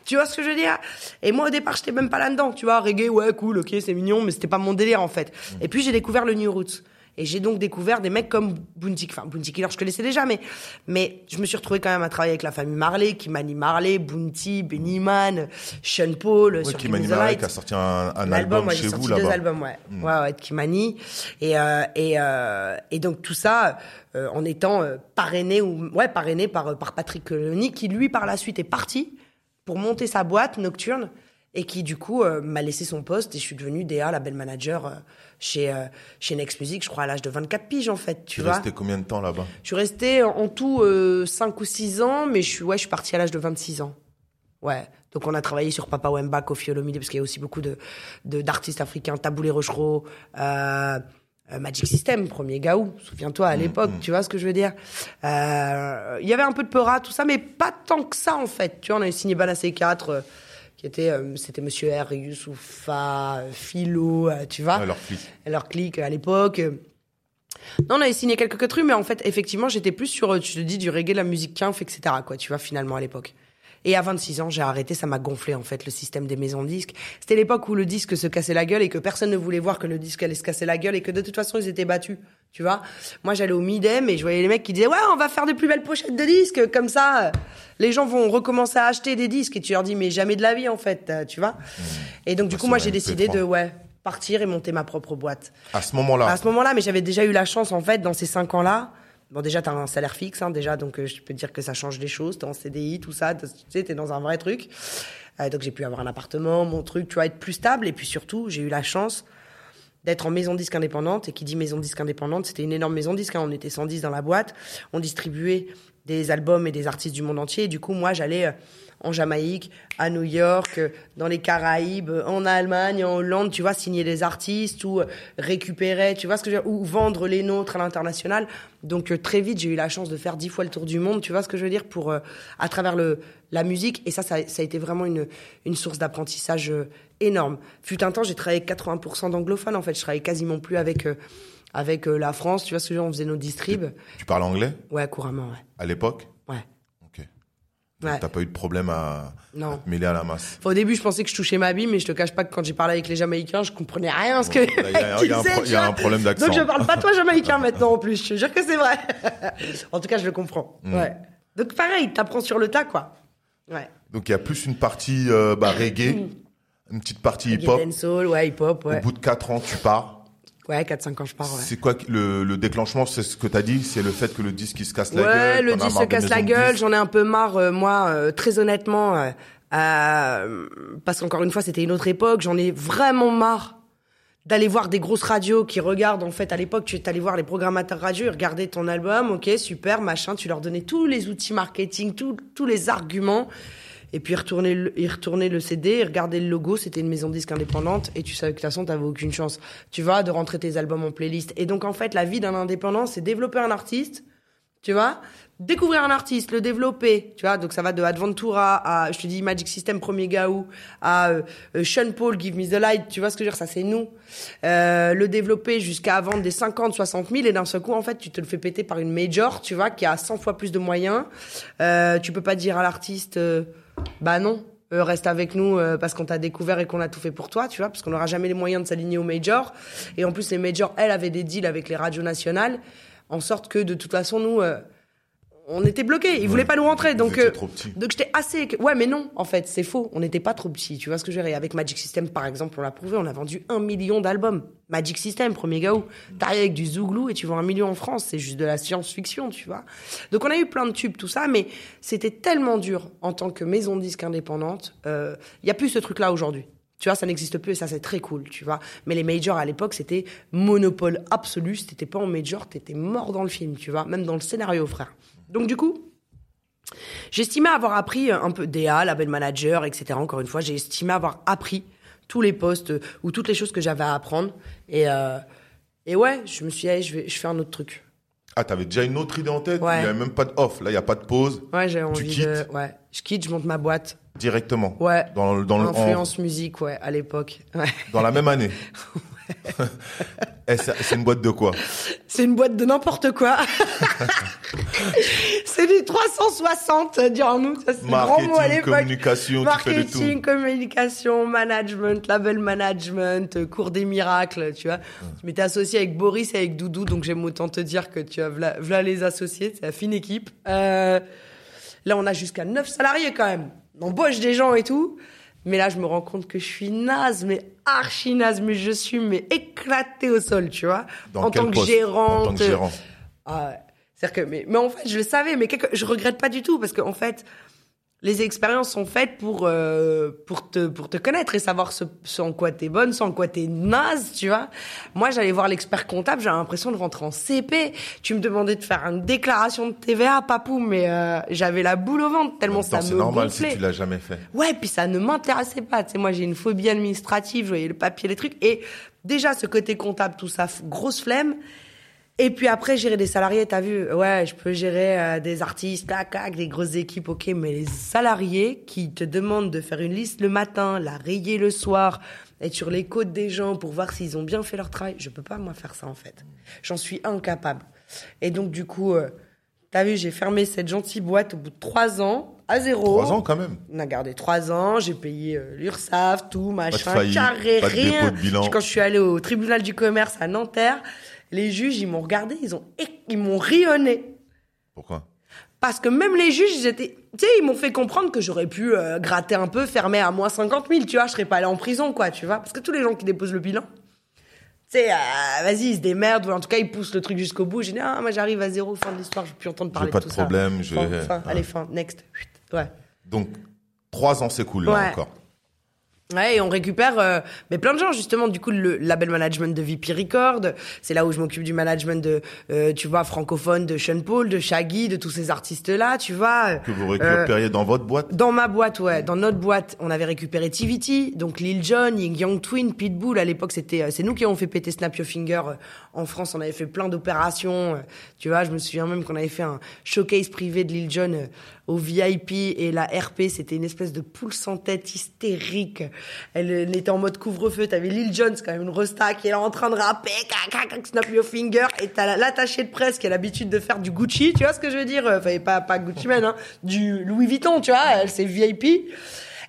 Tu vois ce que je veux dire? Et moi au départ, j'étais même pas là-dedans, tu vois, reggae, ouais, cool, OK, c'est mignon, mais c'était pas mon délire en fait. Et puis j'ai découvert le New Roots. Et j'ai donc découvert des mecs comme Bounty, enfin Bounty Killer, je connaissais déjà, mais mais je me suis retrouvée quand même à travailler avec la famille Marley, Kimani Marley, Bounty, Benny Man, Sean Paul, Ouais, sur Kimani Marley qui a sorti un, un album moi, chez sorti vous deux là-bas. Hmm. albums, ouais. Ouais, ouais, de Kimani. Et, euh, et, euh, et donc, tout ça, euh, en étant parrainé ou, ouais, parrainé par, par Patrick Colony, qui lui, par la suite, est parti pour monter sa boîte nocturne et qui, du coup, m'a laissé son poste et je suis devenue DA, la belle manager, chez, euh, chez Next Music, je crois, à l'âge de 24 piges, en fait, tu Tu vois. restais combien de temps là-bas? Je suis restée en tout euh, 5 ou 6 ans, mais je suis, ouais, je suis partie à l'âge de 26 ans. Ouais. Donc on a travaillé sur Papa Wemba, Kofi Olomide, parce qu'il y a aussi beaucoup de de- d'artistes africains, Taboulé Rochereau, euh, euh, Magic System, premier Gaou, souviens-toi à l'époque, tu vois ce que je veux dire. Euh, Il y avait un peu de Peura, tout ça, mais pas tant que ça en fait. Tu vois, on avait signé Bala C4, euh, qui était, euh, c'était Monsieur R, Youssoufa, Philo, euh, tu vois leur fils. leur clique à l'époque. Non, on avait signé quelques trucs, mais en fait, effectivement, j'étais plus sur, euh, tu te dis, du reggae, la musique quinf, etc., quoi, tu vois, finalement, à l'époque. Et à 26 ans, j'ai arrêté, ça m'a gonflé, en fait, le système des maisons de disques. C'était l'époque où le disque se cassait la gueule et que personne ne voulait voir que le disque allait se casser la gueule et que de toute façon, ils étaient battus, tu vois. Moi, j'allais au Midem et je voyais les mecs qui disaient, ouais, on va faire des plus belles pochettes de disques, comme ça, les gens vont recommencer à acheter des disques et tu leur dis, mais jamais de la vie, en fait, euh, tu vois. Et donc, du coup, moi, j'ai décidé de, ouais, partir et monter ma propre boîte. À ce moment-là, À ce moment-là, mais j'avais déjà eu la chance, en fait, dans ces cinq ans-là. Bon, déjà, t'as un salaire fixe, hein, déjà, donc euh, je peux te dire que ça change les choses. T'es en CDI, tout ça, tu sais, t'es dans un vrai truc. Euh, donc j'ai pu avoir un appartement, mon truc, tu vois, être plus stable. Et puis surtout, j'ai eu la chance d'être en maison disque indépendante. Et qui dit maison disque indépendante, c'était une énorme maison disque. hein. On était 110 dans la boîte. On distribuait des albums et des artistes du monde entier. Et du coup, moi, j'allais euh, en Jamaïque, à New York, euh, dans les Caraïbes, euh, en Allemagne, en Hollande, tu vois, signer des artistes ou euh, récupérer, tu vois ce que je veux dire, ou vendre les nôtres à l'international. Donc très vite, j'ai eu la chance de faire dix fois le tour du monde, tu vois ce que je veux dire, pour à travers le la musique. Et ça, ça, ça a été vraiment une une source d'apprentissage énorme. Fut un temps, j'ai travaillé avec 80% d'anglophones. En fait, je travaillais quasiment plus avec avec la France. Tu vois ce que je veux dire, on faisait nos distribs. tu parles anglais? Ouais, couramment, ouais. à l'époque? Ouais. Ouais. t'as pas eu de problème à, Non. à te mêler à la masse. Enfin, au début, je pensais que je touchais ma bille, mais je te cache pas que quand j'ai parlé avec les Jamaïcains, je comprenais rien ce que là, il y a- y un y a problème d'accent. Donc je parle pas toi jamaïcain maintenant en plus. Je te jure que c'est vrai. en tout cas, je le comprends. Mm. Ouais. Donc pareil, t'apprends sur le tas, quoi. Ouais. Donc il y a plus une partie euh, bah, reggae, une petite partie hip-hop. Reggae dancehall, ouais, hip-hop, Au ouais. bout de 4 ans, tu pars. Ouais, 4-5 ans, je pars, ouais. C'est quoi le, le déclenchement C'est ce que t'as dit C'est le fait que le disque il se casse la Ouais, gueule le t'en as disque se casse la gueule. J'en ai un peu marre, euh, moi, euh, très honnêtement, euh, parce qu'encore une fois, c'était une autre époque. J'en ai vraiment marre d'aller voir des grosses radios qui regardent. En fait, à l'époque, tu allé voir les programmateurs radio, ils regardaient ton album, ok, super, machin. Tu leur donnais tous les outils marketing, tous tous les arguments. Et puis ils retournaient, le, le CD, ils regardaient le logo, c'était une maison de disque indépendante, et tu savais que de toute façon, t'avais aucune chance, tu vois, de rentrer tes albums en playlist. Et donc, en fait, la vie d'un indépendant, c'est développer un artiste, tu vois découvrir un artiste le développer tu vois. Donc ça va de Adventura à je te dis Magic System premier Gaou à euh, euh, Sean Paul Give Me the Light tu vois ce que je veux dire ça c'est nous. Euh, le développer jusqu'à vendre des 50 60 000 et d'un seul coup en fait tu te le fais péter par une major tu vois qui a 100 fois plus de moyens. Euh, tu peux pas dire à l'artiste euh, bah non euh, reste avec nous euh, parce qu'on t'a découvert et qu'on a tout fait pour toi, tu vois, parce qu'on n'aura jamais les moyens de s'aligner aux majors. Et en plus, les majors, elles, avaient des deals avec les radios nationales, en sorte que de toute façon, nous, euh, on était bloqués. Ils voulaient pas nous rentrer. Donc, euh, trop donc j'étais assez. Ouais, mais non, en fait, c'est faux. On n'était pas trop petits. Tu vois ce que je veux dire Avec Magic System, par exemple, on l'a prouvé. On a vendu un million d'albums. Magic System, premier gaou. T'arrives avec du Zouglou et tu vends un million en France. C'est juste de la science-fiction, tu vois. Donc on a eu plein de tubes, tout ça, mais c'était tellement dur en tant que maison de disque indépendante. Il y a plus ce truc-là aujourd'hui. Tu vois, ça n'existe plus et ça, c'est très cool, tu vois. Mais les majors à l'époque, c'était monopole absolu. Si t'étais pas en major, t'étais mort dans le film, tu vois. Même dans le scénario, frère. Donc, du coup, j'estimais avoir appris un peu DA, label manager, etc. Encore une fois, j'ai estimé avoir appris tous les postes euh, ou toutes les choses que j'avais à apprendre. Et, euh, et ouais, je me suis dit, allez, je vais, je fais un autre truc. Ah, t'avais déjà une autre idée en tête? Ouais. Il n'y avait même pas de off. Là, il n'y a pas de pause. Ouais, j'ai envie quittes de. Ouais, je quitte, je monte ma boîte. Directement? Ouais. Dans, dans, le- en- Influence musique, ouais, à l'époque. Ouais. dans la même année? Eh, c'est une boîte de quoi C'est une boîte de n'importe quoi. c'est du 360, dirons-nous. Ça, c'est le grand mot à Marketing, communication, tu fais de tout. Marketing, communication, management, label management, euh, cours des miracles, tu vois. Je m'étais associé avec Boris et avec Doudou, donc j'aime autant te dire que tu as v'là, v'là les associés, c'est la fine équipe. Euh, là, on a jusqu'à 9 salariés quand même. On embauche des gens et tout. Mais là, je me rends compte que je suis naze, mais archi naze, mais je suis mais éclatée au sol, tu vois. Dans en tant que gérante. En tant que gérant. Ah ouais. C'est-à-dire que, mais, mais en fait, je le savais, mais quelque, je regrette pas du tout parce qu'en fait, les expériences sont faites pour euh, pour te pour te connaître et savoir ce, ce en quoi t'es bonne, ce en quoi t'es naze, tu vois. Moi, j'allais voir l'expert comptable, j'avais l'impression de rentrer en CP. Tu me demandais de faire une déclaration de TVA, papou, mais euh, j'avais la boule au ventre tellement ça Attends, C'est me normal gonflait. si tu l'as jamais fait. Ouais, puis ça ne m'intéressait pas. Tu sais, moi, j'ai une phobie administrative, je voyais le papier, les trucs. Et déjà, ce côté comptable, tout ça, grosse flemme. Et puis après, gérer des salariés, t'as vu, ouais, je peux gérer euh, des artistes, clac, clac, des grosses équipes, ok, mais les salariés qui te demandent de faire une liste le matin, la rayer le soir, être sur les côtes des gens pour voir s'ils ont bien fait leur travail, je peux pas, moi, faire ça, en fait. J'en suis incapable. Et donc, du coup, euh, t'as vu, j'ai fermé cette gentille boîte au bout de trois ans, à zéro. Trois ans quand même. On a gardé trois ans, j'ai payé euh, l'URSSAF, tout, machin, faillite, carré, pas de rien. dépôt de bilan. Quand je suis allée au tribunal du commerce à Nanterre, les juges, ils m'ont regardé, ils ont, ils m'ont rionné. Pourquoi? Parce que même les juges, ils étaient, tu sais, ils m'ont fait comprendre que j'aurais pu euh, gratter un peu, fermer à moins 50 000, tu vois, je serais pas allée en prison, quoi, tu vois. Parce que tous les gens qui déposent le bilan, tu sais, euh, vas-y, ils se démerdent, ou en tout cas, ils poussent le truc jusqu'au bout. J'ai dit, ah, moi, j'arrive à zéro, fin de l'histoire, je veux plus entendre parler pas de de tout ça. problème, je- Fin, allez, fin, next. Ouais. Donc, trois ans, cool, là Ouais. encore. Ouais, et on récupère euh, mais plein de gens justement du coup le label management de VP Record, c'est là où je m'occupe du management de euh, tu vois francophone de Sean Paul, de Shaggy, de tous ces artistes là, tu vois. Que vous Euh, récupériez dans votre boîte dans ma boîte, ouais, dans notre boîte, on avait récupéré TVT, donc Lil Jon, Ying Yang Twin, Pitbull. À l'époque, c'était, euh, c'est nous qui avons fait péter Snap Your Finger. euh, En France, on avait fait plein d'opérations. euh, Tu vois, je me souviens même qu'on avait fait un showcase privé de Lil Jon euh, au VIP et la RP, c'était une espèce de poule sans tête hystérique. Elle, elle était en mode couvre-feu. T'avais Lil Jon, c'est quand même une rosta qui est là en train de rapper, cac, cac, Snap Your Finger, et t'as la- l'attaché de presse qui a l'habitude de faire du Gucci. Tu vois ce que je veux dire? Enfin, pas pas Gucci Man, hein, du Louis Vuitton, tu vois. Elle c'est VIP.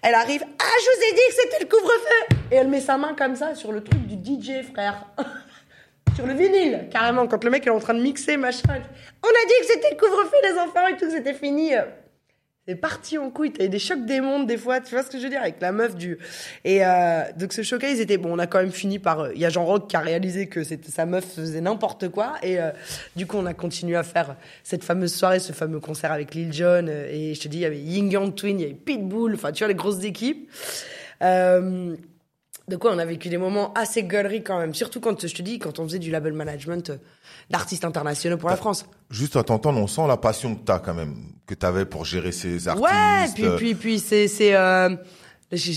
Elle arrive. Ah, je vous ai dit que c'était le couvre-feu. Et elle met sa main comme ça sur le truc du DJ, frère. sur le vinyle, carrément. Quand le mec est en train de mixer, machin. On a dit que c'était le couvre-feu, les enfants, et tout, que c'était fini. C'est parti en couille. T'avais des chocs des mondes, des fois. Tu vois ce que je veux dire? Avec la meuf du, et, euh, donc ce showcase était bon. On a quand même fini par, euh, il y a Jean Rock qui a réalisé que c'était sa meuf faisait n'importe quoi. Et, euh, du coup, on a continué à faire cette fameuse soirée, ce fameux concert avec Lil Jon. euh, et je te dis, il y avait Ying Yang Twin, il y avait Pitbull. Enfin, tu vois, les grosses équipes. Euh, de quoi on a vécu des moments assez gauleries quand même. Surtout quand, je te dis, quand on faisait du label management euh, d'artistes internationaux pour la France. Juste à t'entendre, on sent la passion que t'as quand même, que t'avais pour gérer ces artistes. Ouais, puis puis puis c'est c'est euh,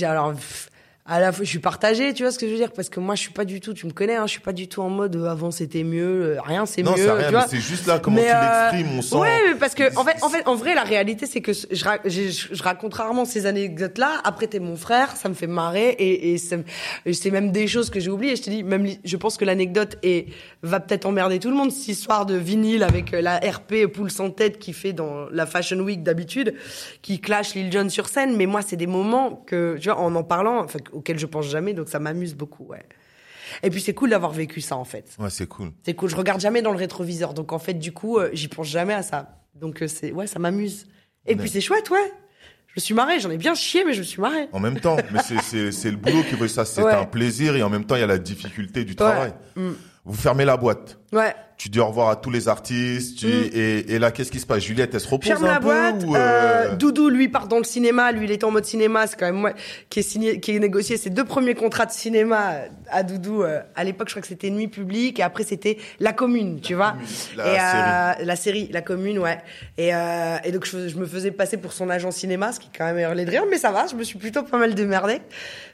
alors pff, à la fois je suis partagé, tu vois ce que je veux dire parce que moi je suis pas du tout, tu me connais hein, je suis pas du tout en mode euh, avant c'était mieux, euh, rien c'est mieux, c'est rien, tu mais vois. c'est juste là comment Mais, tu euh, l'exprimes, on sent. Ouais, mais parce que en fait, en fait, en vrai, la réalité, c'est que je, ra- je, je raconte rarement ces anecdotes-là. Après, t'es mon frère, ça me fait marrer et, et ça me- et c'est même des choses que j'ai oubliées. Je te dis, même, li- je pense que l'anecdote est va peut-être emmerder tout le monde. Cette histoire de vinyle avec euh, la RP poule sans tête qui fait dans la Fashion Week d'habitude, qui clash Lil Jon sur scène. Mais moi, c'est des moments que, tu vois, en en parlant, enfin, auxquels je pense jamais, donc ça m'amuse beaucoup, ouais. Et puis c'est cool d'avoir vécu ça en fait. Ouais, c'est cool. C'est cool. Je regarde jamais dans le rétroviseur. Donc, en fait, du coup, euh, j'y pense jamais à ça. Donc euh, c'est ouais, ça m'amuse. Et puis c'est chouette, ouais. Je me suis marrée, j'en ai bien chié, mais je me suis marrée. En même temps, mais c'est- le boulot qui veut ça. C'est Ouais. un plaisir et en même temps, il y a la difficulté du travail. Mm. Vous fermez la boîte. Ouais. Tu dis au revoir à tous les artistes. Tu, Mm. et, et là, qu'est-ce qui se passe? Juliette, elle se repose Ferme un la peu boîte. ou, euh, euh, Doudou, lui, part dans le cinéma. Lui, il est en mode cinéma. C'est quand même moi qui ai signé, qui ai négocié ses deux premiers contrats de cinéma euh, à Doudou. euh, à l'époque, je crois que c'était Nuit publique et après c'était La Commune, tu vois. Commune, la et série. la série, La Commune, ouais. Et, euh, et donc je, je me faisais passer pour son agent cinéma, ce qui quand même hurlait de rire, mais ça va. Je me suis plutôt pas mal démerdée.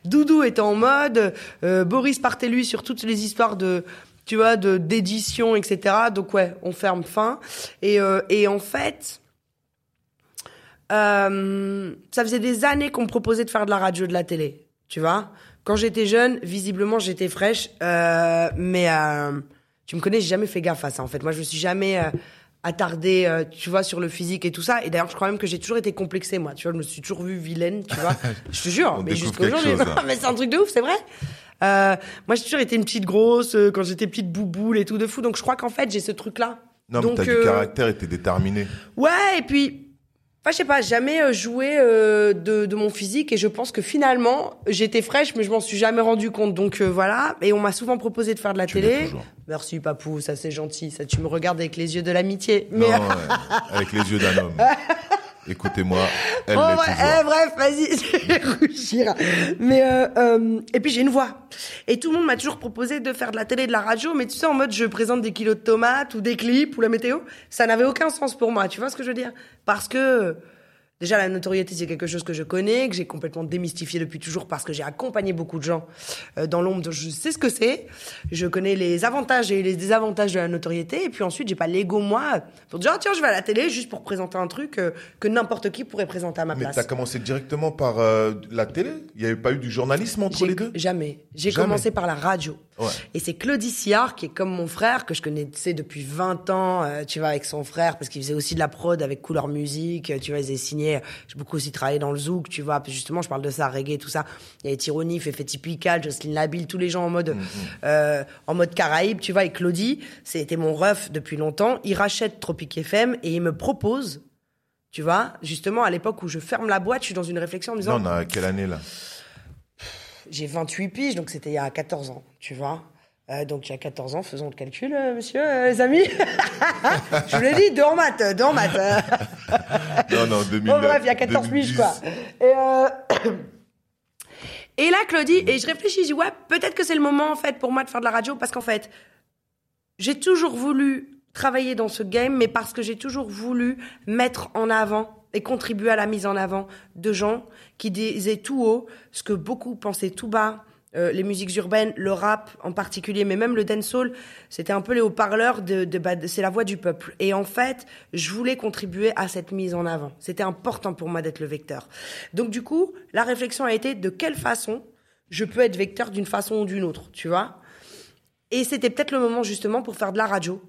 Doudou était en mode. euh, Boris partait lui sur toutes les histoires de tu vois, de d'édition, etc. Donc ouais, on ferme fin. Et, euh, et en fait, euh, ça faisait des années qu'on me proposait de faire de la radio, de la télé, tu vois. Quand j'étais jeune, visiblement j'étais fraîche, euh, mais tu me connais, j'ai jamais fait gaffe à ça en fait. Moi, je me suis jamais attardée, euh, tu vois, sur le physique et tout ça. Et d'ailleurs, je crois même que j'ai toujours été complexée, moi. Tu vois, je me suis toujours vue vilaine, tu vois. je te jure, On mais découvre jusqu'à aujourd'hui, quelque chose, hein. mais c'est un truc de ouf, c'est vrai. Euh, moi, j'ai toujours été une petite grosse euh, quand j'étais petite bouboule et tout de fou. Donc, je crois qu'en fait, j'ai ce truc-là. Non, mais Donc, t'as euh, du caractère et t'es déterminé. Ouais, et puis, enfin, je sais pas, jamais euh, joué euh, de, de mon physique et je pense que finalement, j'étais fraîche, mais je m'en suis jamais rendu compte. Donc euh, voilà, et on m'a souvent proposé de faire de la Tu télé. Merci papou, ça c'est gentil, ça tu me regardes avec les yeux de l'amitié. Mais Non, ouais, avec les yeux d'un homme. Écoutez-moi, elle Oh, ouais, eh, bref, vas-y, je vais rougir. Mais euh, euh, et puis j'ai une voix. Et tout le monde m'a toujours proposé de faire de la télé, de la radio, mais tu sais en mode je présente des kilos de tomates ou des clips ou la météo, ça n'avait aucun sens pour moi. Tu vois ce que je veux dire? Parce que déjà la notoriété c'est quelque chose que je connais, que j'ai complètement démystifié depuis toujours parce que j'ai accompagné beaucoup de gens euh, dans l'ombre. donc Je sais ce que c'est. Je connais les avantages et les désavantages de la notoriété. Et puis ensuite j'ai pas l'ego moi pour dire Ah, tiens je vais à la télé juste pour présenter un truc euh, que n'importe qui pourrait présenter à ma Mais place. t'as commencé directement par euh, la télé? Il n'y avait pas eu du journalisme entre les deux? Jamais. J'ai commencé par la radio. Ouais. Et c'est Claudie Sillard, qui est comme mon frère, que je connaissais depuis 20 ans, euh, tu vois, avec son frère, parce qu'il faisait aussi de la prod avec Couleur Musique, euh, tu vois, ils avaient signé, j'ai beaucoup aussi travaillé dans le zouk, tu vois, puis justement, je parle de ça, reggae, tout ça. Il y avait Tyroni, Fefe Typical, Jocelyne Labille, tous les gens en mode, euh, en mode Caraïbe, tu vois, et Claudie, c'était mon ref depuis longtemps. Il rachète Tropic FM et il me propose, tu vois, justement, à l'époque où je ferme la boîte, je suis dans une réflexion en me disant, Non, on a quelle année là? J'ai 28 piges, donc c'était il y a 14 ans, tu vois. Euh, donc il y a 14 ans, faisons le calcul, euh, monsieur, euh, les amis. Je vous l'ai dit, deux en maths, deux en maths. Non, non, 2000. Bon, bref, il y a 14 piges, 2010. quoi. Et, et là, Claudie, et je réfléchis, je dis, ouais, peut-être que c'est le moment, en fait, pour moi de faire de la radio, parce qu'en fait, j'ai toujours voulu travailler dans ce game, mais parce que j'ai toujours voulu mettre en avant et contribuer à la mise en avant de gens qui disaient tout haut ce que beaucoup pensaient tout bas. Euh, les musiques urbaines, le rap en particulier, mais même le dancehall, c'était un peu les haut-parleurs de, de, bah, de- c'est la voix du peuple. Et en fait, je voulais contribuer à cette mise en avant. C'était important pour moi d'être le vecteur. Donc du coup, la réflexion a été de quelle façon je peux être vecteur d'une façon ou d'une autre, tu vois? Et c'était peut-être le moment justement pour faire de la radio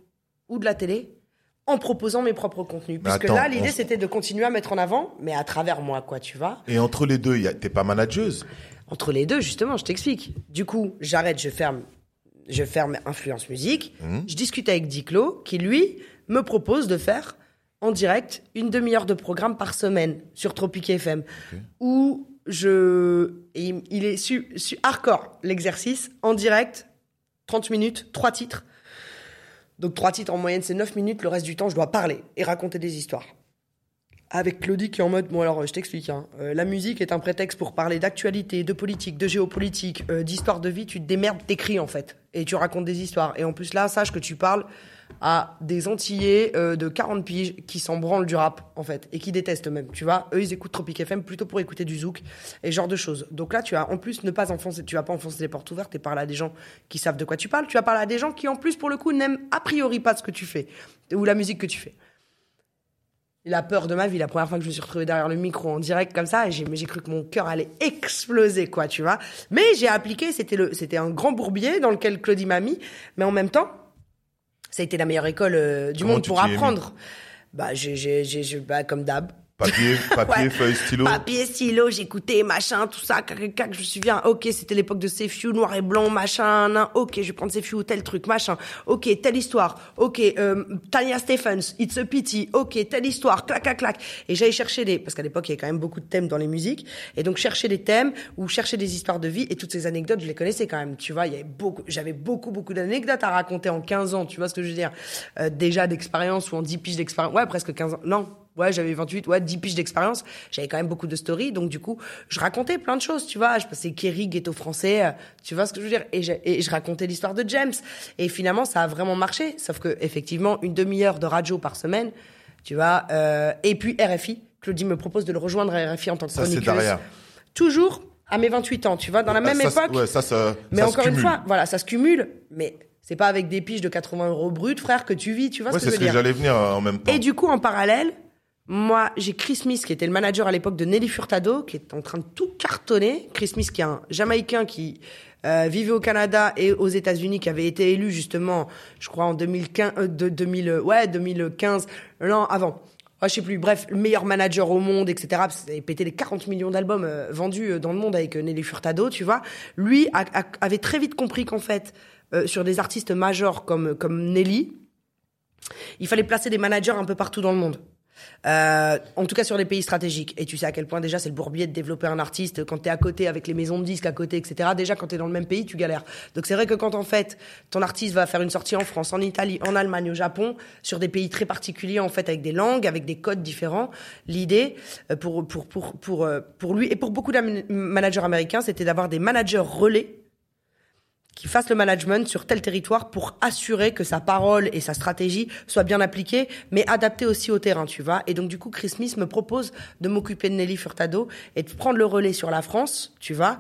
ou de la télé en proposant mes propres contenus. Mais Puisque attends, là, l'idée, on- c'était de continuer à mettre en avant, mais à travers moi, quoi, tu vois. Et entre les deux, a- t'es pas manageuse Entre les deux, justement, je t'explique. Du coup, j'arrête, je ferme, je ferme Influence Musique. Mhm. Je discute avec Diclo, qui lui me propose de faire en direct une demi-heure de programme par semaine sur Tropic FM, où je, et il- est su, su- hardcore l'exercice en direct, 30 minutes, trois titres. Donc trois titres en moyenne, c'est 9 minutes. Le reste du temps, je dois parler et raconter des histoires. Avec Claudie qui est en mode bon alors je t'explique hein, euh, la musique est un prétexte pour parler d'actualité de politique de géopolitique euh, d'histoire de vie. Tu te démerdes t'écris en fait. Et tu racontes des histoires. Et en plus là sache que tu parles à des antillais euh, de 40 piges qui s'en branlent du rap en fait et qui détestent même tu vois eux ils écoutent Tropic FM plutôt pour écouter du zouk et genre de choses donc là tu as en plus ne pas enfoncer tu vas pas enfoncer les portes ouvertes et parler à des gens qui savent de quoi tu parles tu vas parler à des gens qui en plus pour le coup n'aiment a priori pas ce que tu fais ou la musique que tu fais il a peur de ma vie. La première fois que je me suis retrouvée derrière le micro en direct comme ça, j'ai, cru que mon cœur allait exploser, quoi, tu vois. Mais j'ai appliqué, c'était un grand bourbier dans lequel Claudie m'a mis. Mais en même temps, ça a été la meilleure école euh, du Comment monde pour apprendre. Bah, j'ai, j'ai, j'ai, j'ai- bah, comme d'hab. Papier, papier, feuille, stylo. Papier, stylo, j'écoutais, machin, tout ça, cac, cac, je me souviens, ok, c'était l'époque de Sefiu, noir et blanc, machin, nan, ok, je vais prendre Sefiu, tel truc, machin, ok, telle histoire, ok, euh, Tanya Stephens, It's a Pity, ok, telle histoire, clac, clac, clac. Et j'allais chercher des, parce qu'à l'époque, il y avait quand même beaucoup de thèmes dans les musiques, et donc chercher des thèmes, ou chercher des histoires de vie, et toutes ces anecdotes, je les connaissais quand même, tu vois, il y avait beaucoup, j'avais beaucoup, beaucoup d'anecdotes à raconter en 15 ans, tu vois ce que je veux dire, euh, déjà d'expérience, ou en 10 piges d'expérience, ouais, presque 15 ans, non, ouais, j'avais 28, ouais, 10 piges d'expérience. J'avais quand même beaucoup de stories. Donc, du coup, je racontais plein de choses, tu vois. Je passais Kerry, ghetto français, euh, tu vois ce que je veux dire. Et je, et je racontais l'histoire de James. Et finalement, ça a vraiment marché. Sauf que, effectivement, une demi-heure de radio par semaine, tu vois. Euh, et puis, RFI. Claudie me propose de le rejoindre à RFI en tant que Ça, c'est chroniqueuse. Toujours à mes 28 ans, tu vois, dans la même Ah, ça, époque. Ouais, ça, ça, Mais ça encore une fois, voilà, ça se cumule. Mais c'est pas avec des piges de 80 euros brut, frère, que tu vis, tu vois Ouais, ce que c'est je ce veux que dire. j'allais venir euh, en même temps. Et du coup, en parallèle, moi, j'ai Chris Smith, qui était le manager à l'époque de Nelly Furtado, qui est en train de tout cartonner. Chris Smith, qui est un Jamaïcain qui euh, vivait au Canada et aux États-Unis, qui avait été élu justement, je crois, en 2015, euh, de, 2000, ouais, 2015, non, avant. Ah, je sais plus. Bref, le meilleur manager au monde, etc. Parce avait pété les 40 millions d'albums euh, vendus euh, dans le monde avec euh, Nelly Furtado, tu vois. Lui avait très vite compris qu'en fait, sur des artistes majeurs comme comme Nelly, il fallait placer des managers un peu partout dans le monde. Euh, en tout cas sur les pays stratégiques. Et tu sais à quel point déjà c'est le bourbier de développer un artiste quand t'es à côté avec les maisons de disques à côté, etc. Déjà quand t'es dans le même pays, tu galères. Donc c'est vrai que quand en fait ton artiste va faire une sortie en France, en Italie, en Allemagne, au Japon, sur des pays très particuliers en fait avec des langues, avec des codes différents, l'idée euh, pour pour pour pour euh, pour lui et pour beaucoup de managers américains, c'était d'avoir des managers relais qui fasse le management sur tel territoire pour assurer que sa parole et sa stratégie soient bien appliquées, mais adaptées aussi au terrain, tu vois. Et donc, du coup, Chris me propose de m'occuper de Nelly Furtado et de prendre le relais sur la France, tu vois.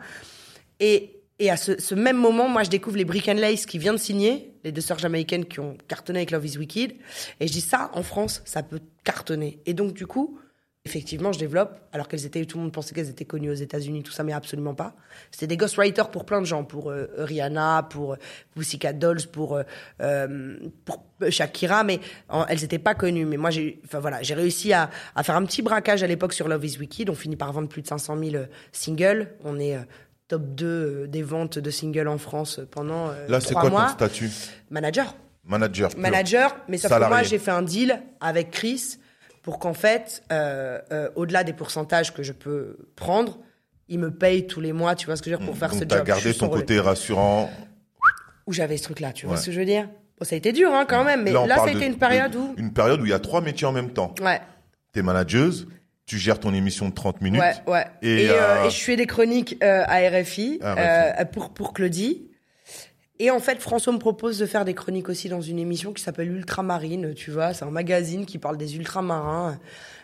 Et, et à ce, ce même moment, moi, je découvre les Brick and Lace qui viennent de signer, les deux sœurs jamaïcaines qui ont cartonné avec Love is Wicked. Et je dis ça, en France, ça peut cartonner. Et donc, du coup, effectivement, je développe, alors qu'elles étaient, tout le monde pensait qu'elles étaient connues aux États-Unis, tout ça, mais absolument pas. C'était des ghostwriters pour plein de gens, pour euh, Rihanna, pour euh, Pussycat Dolls, pour euh, euh, pour Shakira, mais en- elles étaient pas connues. Mais moi, j'ai, enfin voilà, j'ai réussi à, à faire un petit braquage à l'époque sur Love Is Wicked. On finit par vendre plus de 500 000 euh, singles. On est euh, top 2 euh, des ventes de singles en France pendant Là, c'est quoi mois. ton statut? Manager Manager. manager, mais sauf que moi j'ai fait un deal avec Chris pour qu'en fait, euh, euh, au-delà des pourcentages que je peux prendre, il me paye tous les mois, tu vois ce que je veux dire, pour faire Donc, ce t'as job. Gardé ton côté rassurant. Où j'avais ce truc-là, tu vois ce que je veux dire? Bon, ça a été dur hein, quand même, mais on là, ça a été une période de- où... Une période où il y a trois métiers en même temps. Ouais, T'es manageuse, tu gères ton émission de 30 minutes. ouais, ouais. Et, Et, euh, et je fais des chroniques à RFI, Ah, pour, pour Claudie. Et en fait, François me propose de faire des chroniques aussi dans une émission qui s'appelle Ultramarine, tu vois. C'est un magazine qui parle des ultramarins.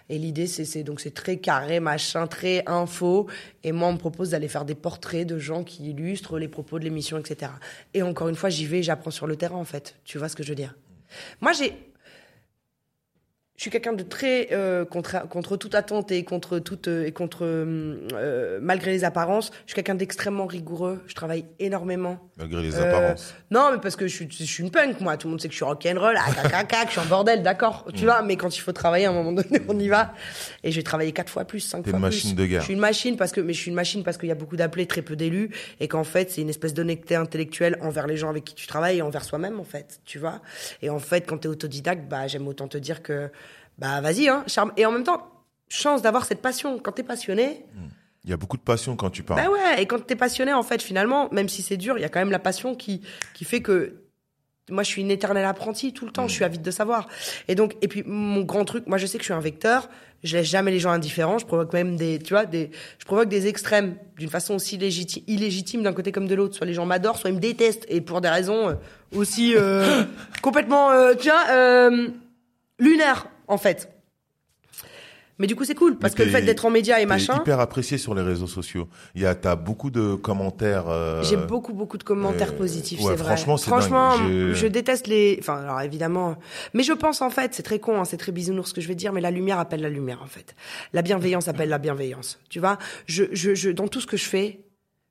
Et l'idée, c'est, donc c'est très carré, machin, très info. Et moi, on me propose d'aller faire des portraits de gens qui illustrent les propos de l'émission, etc. Et encore une fois, j'y vais, j'apprends sur le terrain, en fait. Tu vois ce que je veux dire? Moi, j'ai, je suis quelqu'un de très euh, contre contre toute attente et contre toute euh, et contre euh, malgré les apparences. Je suis quelqu'un d'extrêmement rigoureux. Je travaille énormément. Malgré les Euh, apparences. Non, mais parce que je suis, je suis une punk, moi. Tout le monde sait que je suis rock'n'roll, ah, cac, cac, je suis en bordel, d'accord. Tu vois, mais quand il faut travailler, à un moment donné, on y va. Et je vais travailler quatre fois plus, cinq fois une plus. machine de guerre. Je suis une machine parce que, mais je suis une machine parce qu'il y a beaucoup d'appelés, très peu d'élus, et qu'en fait, c'est une espèce d'honnêteté intellectuelle envers les gens avec qui tu travailles et envers soi-même, en fait. Tu vois. Et en fait, quand t'es autodidacte, bah, j'aime autant te dire que, bah, vas-y, hein, charme. Et en même temps, chance d'avoir cette passion. Quand t'es passionné, Il y a beaucoup de passion quand tu parles. bah ouais, et quand t'es passionné, en fait, finalement, même si c'est dur, il y a quand même la passion qui, qui fait que moi, je suis une éternelle apprentie tout le temps, je suis avide de savoir. Et donc, et puis, mon grand truc, moi, je sais que je suis un vecteur, je laisse jamais les gens indifférents, je provoque même des, tu vois, des, je provoque des extrêmes d'une façon aussi légitime, illégitime d'un côté comme de l'autre. Soit les gens m'adorent, soit ils me détestent, et pour des raisons euh, aussi euh, complètement, euh, tiens, euh, lunaires, en fait. Mais du coup, c'est cool, parce que le fait d'être en média et machin. hyper apprécié sur les réseaux sociaux. Il y a, t'as beaucoup de commentaires. euh, J'ai beaucoup beaucoup de commentaires euh, positifs, ouais, c'est vrai. franchement, Franchement, dingue. Je déteste les. Enfin, alors évidemment, mais je pense en fait, c'est très con, hein, c'est très bisounours ce que je vais dire, mais la lumière appelle la lumière en fait. La bienveillance appelle la bienveillance. Tu vois, je, je, je, dans tout ce que je fais,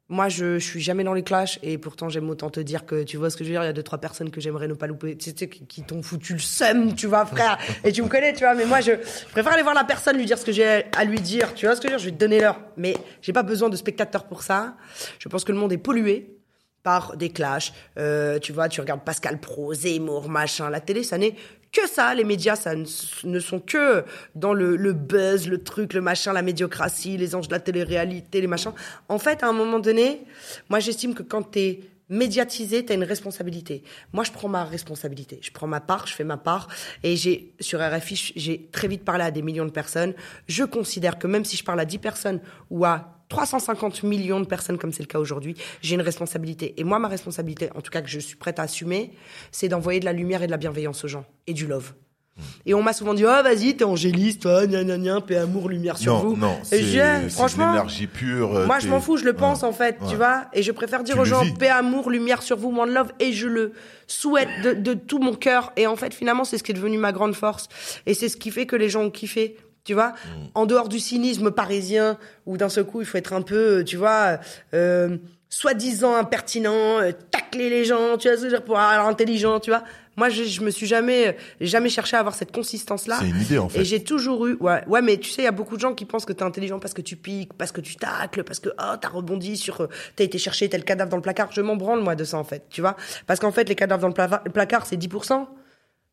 moi, je, je suis jamais dans les clashs et pourtant j'aime autant te dire que tu vois ce que je veux dire? Il y a deux trois personnes que j'aimerais ne pas louper, tu sais, qui, qui t'ont foutu le seum, tu vois, frère. Et tu me connais, tu vois. Mais moi, je, préfère aller voir la personne, lui dire ce que j'ai à lui dire. Tu vois ce que je veux dire? Je vais te donner l'heure. Mais j'ai pas besoin de spectateurs pour ça. Je pense que le monde est pollué par des clashs. Euh, tu vois, tu regardes Pascal Pro, Zemmour, machin. La télé, ça n'est que ça. Les médias, ça ne, sont que dans le, le buzz, le truc, le machin, la médiocratie, les anges de la télé-réalité, les machins. En fait, à un moment donné, moi, j'estime que quand t'es médiatisé, t'as une responsabilité. Moi, je prends ma responsabilité. Je prends ma part, je fais ma part. Et j'ai, sur RFI, j'ai très vite parlé à des millions de personnes. Je considère que même si je parle à 10 personnes ou à 350 millions de personnes comme c'est le cas aujourd'hui, j'ai une responsabilité. Et moi, ma responsabilité, en tout cas que je suis prête à assumer, c'est d'envoyer de la lumière et de la bienveillance aux gens et du love. Et on m'a souvent dit, oh, vas-y, t'es angéliste, toi, gna gna gna, paix, amour, lumière sur non, vous. non, c'est franchement, l'énergie pure. euh, moi, je m'en fous, je le pense Ouais. en fait, tu Ouais. vois. Et je préfère dire Tu aux gens vis. paix, amour, lumière sur vous, one love, et je le souhaite de, de tout mon cœur. Et en fait, finalement, c'est ce qui est devenu ma grande force. Et c'est ce qui fait que les gens ont kiffé. Tu vois, Mm. en dehors du cynisme parisien, où d'un seul coup, il faut être un peu, euh, tu vois, euh, soi-disant impertinent, euh, tacler les gens, tu vois, ce que je veux dire, pour avoir intelligent, tu vois. Moi, je, je me suis jamais, j'ai jamais cherché à avoir cette consistance-là. C'est une idée, en fait. Et j'ai toujours eu, ouais, ouais, mais tu sais, il y a beaucoup de gens qui pensent que t'es intelligent parce que tu piques, parce que tu tacles, parce que oh t'as rebondi sur, euh, t'as été chercher tel cadavre dans le placard. Je m'en branle moi de ça en fait, tu vois, parce qu'en fait les cadavres dans le placard c'est 10%.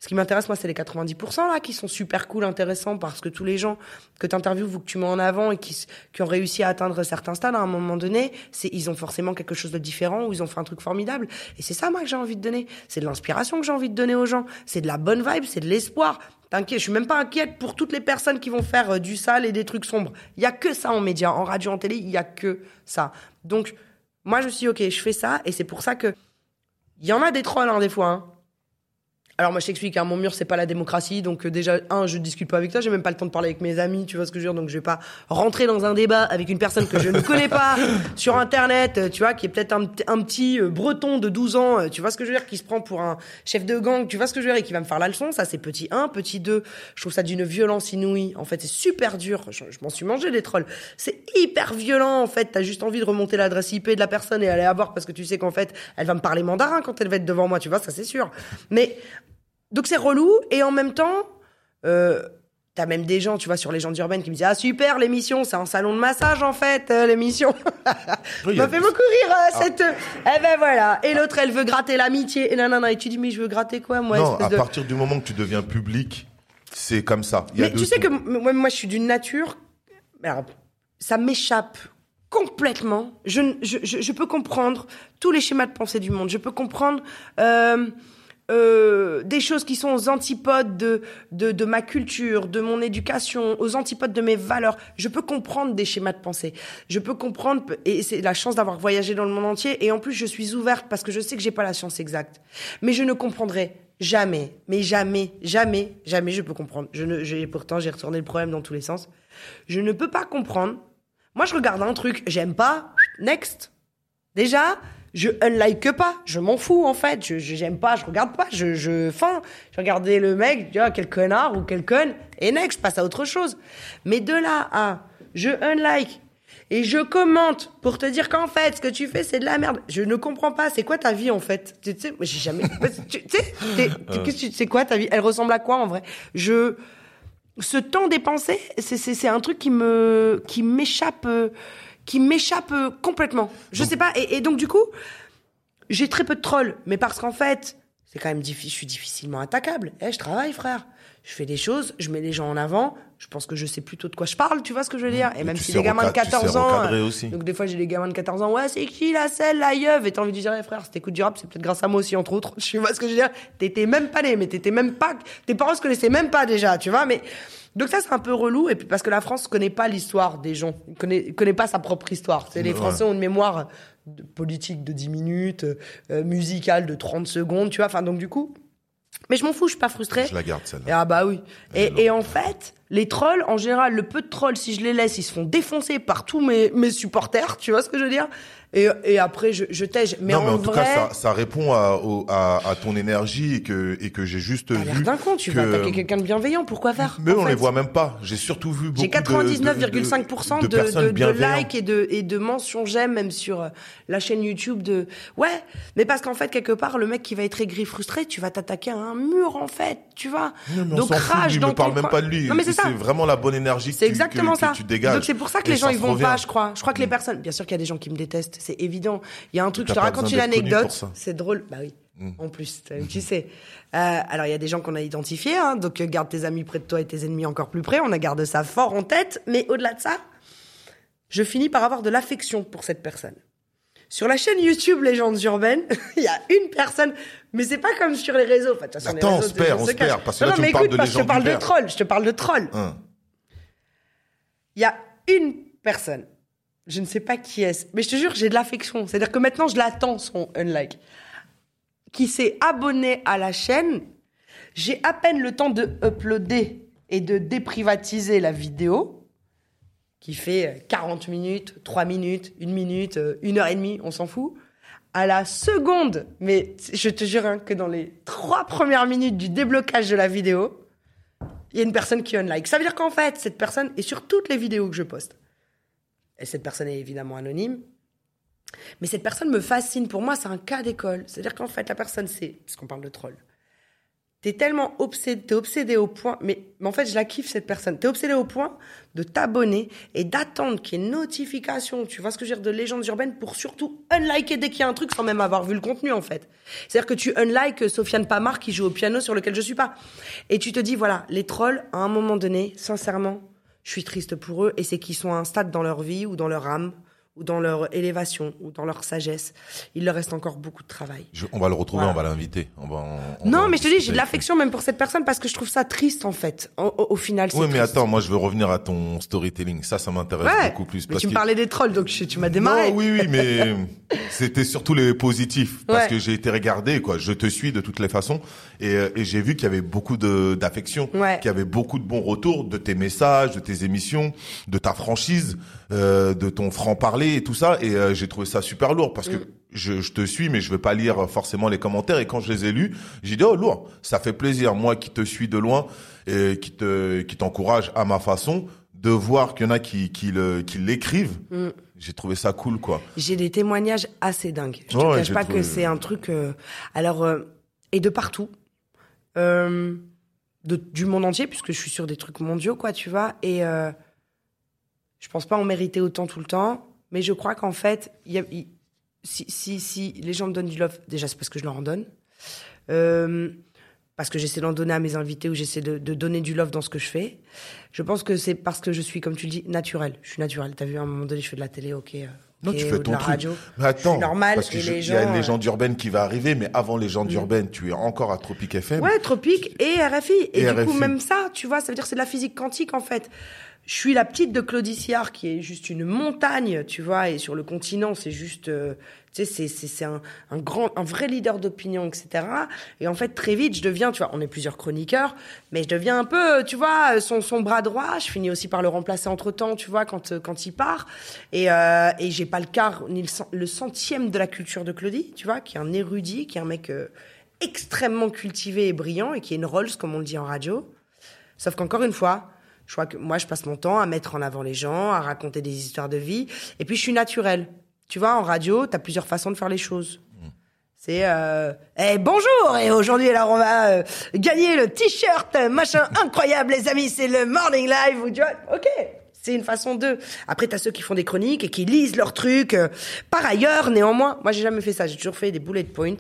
Ce qui m'intéresse moi c'est les 90% là qui sont super cool, intéressants parce que tous les gens que t'interviews ou que tu mets en avant et qui, qui ont réussi à atteindre certains stades à un moment donné, c'est ils ont forcément quelque chose de différent ou ils ont fait un truc formidable. Et c'est ça moi que j'ai envie de donner, c'est de l'inspiration que j'ai envie de donner aux gens, c'est de la bonne vibe, c'est de l'espoir. T'inquiète, je suis même pas inquiète pour toutes les personnes qui vont faire euh, du sale et des trucs sombres. Il y a que ça en médias, en radio, en télé, il y a que ça. Donc, moi, je me suis dit, ok, je fais ça, et c'est pour ça que y en a des trolls, hein, des fois. hein. Alors moi je t'explique, hein, mon mur c'est pas la démocratie, donc euh, déjà un je discute pas avec toi, j'ai même pas le temps de parler avec mes amis, tu vois ce que je veux dire, donc je vais pas rentrer dans un débat avec une personne que je ne connais pas sur internet, euh, tu vois, qui est peut-être un, un petit euh, breton de 12 ans, tu vois ce que je veux dire, qui se prend pour un chef de gang, tu vois ce que je veux dire, et qui va me faire la leçon, ça c'est petit 1, petit 2, je trouve ça d'une violence inouïe, en fait c'est super dur, je, je m'en suis mangé des trolls, c'est hyper violent en fait, t'as juste envie de remonter l'adresse IP de la personne et aller la voir parce que tu sais qu'en fait elle va me parler mandarin quand elle va être devant moi, tu vois, ça c'est sûr, mais donc c'est relou et en même temps, euh, t'as même des gens, tu vois, sur les gens urbaines qui me disent ah super l'émission, c'est un salon de massage en fait euh, l'émission. Oui, m'a fait beaucoup rire euh, cette. Eh ben voilà. Et l'autre elle veut gratter l'amitié et nanana et tu dis mais je veux gratter quoi moi Non, à de- partir du moment que tu deviens public, c'est comme ça. Il y a Mais tu sais que moi, moi, je suis d'une nature. Alors, ça m'échappe complètement. Je, je, je, je peux comprendre tous les schémas de pensée du monde. Je peux comprendre euh, euh, des choses qui sont aux antipodes de, de, de ma culture, de mon éducation, aux antipodes de mes valeurs. Je peux comprendre des schémas de pensée. Je peux comprendre, et c'est la chance d'avoir voyagé dans le monde entier. Et en plus, je suis ouverte parce que je sais que j'ai pas la science exacte. Mais je ne comprendrai jamais, mais jamais, jamais, jamais je peux comprendre. Je ne, j'ai, pourtant, j'ai retourné le problème dans tous les sens. Je ne peux pas comprendre. Moi, je regarde un truc, j'aime pas, next. Déjà, je unlike pas, je m'en fous en fait, je je- j'aime pas, je regarde pas, je je fin, je regardais le mec, tu vois, quel connard ou quel conne. Et next, je passe à autre chose. Mais de là à je unlike et je commente pour te dire qu'en fait ce que tu fais c'est de la merde. Je ne comprends pas, c'est quoi ta vie en fait? Tu sais, moi, j'ai jamais tu tu sais, c'est quoi ta vie? Elle ressemble à quoi en vrai? Je ce temps dépensé, c'est c'est c'est un truc qui me qui m'échappe euh, qui m'échappe euh, complètement. Je sais pas et, et donc du coup, j'ai très peu de trolls, mais parce qu'en fait, c'est quand même difficile, je suis difficilement attaquable. Eh, je travaille, frère. Je fais des choses, je mets les gens en avant. Je pense que je sais plutôt de quoi je parle, tu vois ce que je veux dire. Et Et même si les gamins de recad- tu sais 14 ans, euh, aussi. donc des fois j'ai des gamins de 14 ans, ouais, c'est qui la selle, la yeuve, et t'as envie de dire, eh, frère, si t'écoutes du rap, c'est peut-être grâce à moi aussi, entre autres. Tu vois ce que je veux dire? T'étais même pas né, mais t'étais même pas, tes parents se connaissaient même pas déjà, tu vois. Mais donc ça c'est un peu relou, et puis parce que la France connaît pas l'histoire des gens, connaît, connaît pas sa propre histoire. C'est les Ouais. Français ont une mémoire de- politique de 10 minutes, euh, musicale de 30 secondes, tu vois. Enfin donc du coup, mais je m'en fous, je suis pas frustrée. Je la garde celle-là. Ah bah oui. Et en fait, Les trolls, en général, le peu de trolls, si je les laisse, ils se font défoncer par tous mes, mes supporters, tu vois ce que je veux dire? Et, et après, je, je tège. Mais non, en mais en tout vrai, cas, ça, ça répond à, au- à, à ton énergie et que, et que j'ai juste t'as vu. d'un con, tu que- vas attaquer quelqu'un de bienveillant, pourquoi faire Mais on les fait voit même pas. J'ai surtout vu beaucoup J'ai de- de- 99,5% de, de, de, likes et de, et de mentions j'aime, même sur euh, la chaîne YouTube de... Ouais, mais parce qu'en fait, quelque part, le mec qui va être aigri, frustré, tu vas t'attaquer à un mur, en fait, tu vois. Non, mais on Donc s'en fout, rage lui, il dans me parle même pas de lui. Non, mais c'est ça. vraiment la bonne énergie que C'est tu- exactement que, ça. que tu dégages. Donc c'est pour ça que les gens ils vont pas, je crois. Je crois que les personnes, bien sûr qu'il y a des gens qui me détestent, c'est évident. Il y a un truc, je te raconte une anecdote, c'est drôle. Bah oui. En plus, tu tu sais. Euh, alors il y a des gens qu'on a identifiés, hein, donc euh, garde tes amis près de toi et tes ennemis encore plus près. On a gardé ça fort en tête, mais au-delà de ça, je finis par avoir de l'affection pour cette personne. Sur la chaîne YouTube Légendes Urbaines, il y a une personne, mais c'est pas comme sur les réseaux. Enfin, les Attends, on se perd, on se perd, cache. parce que non, là, non, tu me mais écoute, de parce que je te parle de troll, je te parle de troll. Hein. Il y a une personne, je ne sais pas qui est, mais je te jure, j'ai de l'affection. C'est-à-dire que maintenant, je l'attends, son unlike, qui s'est abonné à la chaîne. J'ai à peine le temps de uploader et de déprivatiser la vidéo, qui fait euh, 40 minutes, 3 minutes, 1 minute, euh, 1 heure et demie, on s'en fout. À la seconde, mais je te jure hein, que dans les trois premières minutes du déblocage de la vidéo, il y a une personne qui unlike. Ça veut dire qu'en fait, cette personne est sur toutes les vidéos que je poste. Et cette personne est évidemment anonyme. Mais cette personne me fascine. Pour moi, c'est un cas d'école. C'est-à-dire qu'en fait, la personne, c'est, puisqu'on parle de troll, t'es tellement obsédé, t'es obsédé au point, mais, en fait, je la kiffe, cette personne. T'es obsédé au point de t'abonner et d'attendre qu'il y ait une notification, tu vois ce que je veux dire, de légendes urbaines pour surtout unliker dès qu'il y a un truc sans même avoir vu le contenu, en fait. C'est-à-dire que tu unlikes Sofiane Pamar qui joue au piano sur lequel je suis pas. Et tu te dis, voilà, les trolls, à un moment donné, sincèrement, je suis triste pour eux et c'est qu'ils sont à un stade dans leur vie ou dans leur âme ou dans leur élévation ou dans leur sagesse. Il leur reste encore beaucoup de travail. Je- on va le retrouver, Voilà. on va l'inviter. On va, on Non, va mais je te dis, j'ai de l'affection même pour cette personne parce que je trouve ça triste en fait. Au, au- au final, c'est Oui, mais triste. attends, moi je veux revenir à ton storytelling. Ça, ça m'intéresse Ouais. beaucoup plus. Mais parce tu me parlais des trolls, donc je- tu m'as démarré. Non, oui, oui, mais c'était surtout les positifs parce Ouais. que j'ai été regardé, quoi. Je te suis de toutes les façons et, euh, et j'ai vu qu'il y avait beaucoup d'affection, Ouais. qu'il y avait beaucoup de bons retours de tes messages, de tes émissions, de ta franchise, euh, de ton franc parler et tout ça. Et euh, j'ai trouvé ça super lourd parce que Mm. je, je te suis, mais je vais pas lire forcément les commentaires. Et quand je les ai lus, j'ai dit oh lourd, ça fait plaisir moi qui te suis de loin et qui te qui t'encourage à ma façon de voir qu'il y en a qui qui le qui l'écrivent. Mm. J'ai trouvé ça cool, quoi. J'ai des témoignages assez dingues. Je Ouais, cache j'ai pas trouvé- que c'est un truc. euh, alors, euh, et de partout. Euh, de, du monde entier, puisque je suis sur des trucs mondiaux, quoi, tu vois. Et euh, je pense pas en mériter autant tout le temps. Mais je crois qu'en fait, y a, si, si, si les gens me donnent du love, déjà, c'est parce que je leur en donne. Euh, parce que j'essaie d'en donner à mes invités ou j'essaie de, de donner du love dans ce que je fais. Je pense que c'est parce que je suis, comme tu le dis, naturel. Je suis naturel. T'as vu, à un moment donné, je fais de la télé, ok. euh, Non, tu fais ton truc. radio. Mais attends, normal parce que et je- les il y a une euh, légende urbaine qui va arriver, mais avant légende urbaine, tu es encore à Tropic FM. Ouais, Tropique et RFI. Et, Et du coup, même ça, tu vois, ça veut dire que c'est de la physique quantique, en fait. Je suis la petite de Claudie Sillard, qui est juste une montagne, tu vois, et sur le continent, c'est juste, euh, tu sais, c'est, un, un grand, un vrai leader d'opinion, etc. Et en fait, très vite, je deviens, tu vois, on est plusieurs chroniqueurs, mais je deviens un peu, tu vois, son, son bras droit. Je finis aussi par le remplacer entre temps, tu vois, quand, euh, quand il part. Et, euh, et j'ai pas le quart, ni le, le centième de la culture de Claudie, tu vois, qui est un érudit, qui est un mec, euh, extrêmement cultivé et brillant et qui est une Rolls, comme on le dit en radio. Sauf qu'encore une fois, je crois que moi, je passe mon temps à mettre en avant les gens, à raconter des histoires de vie. Et puis, je suis naturelle. Tu vois, en radio, tu as plusieurs façons de faire les choses. C'est euh, Eh, bonjour et aujourd'hui alors on va euh, gagner le t-shirt machin incroyable les amis c'est le morning live ou tu vois ok c'est une façon de après t'as ceux qui font des chroniques et qui lisent leurs trucs euh. par ailleurs néanmoins moi j'ai jamais fait ça j'ai toujours fait des bullet points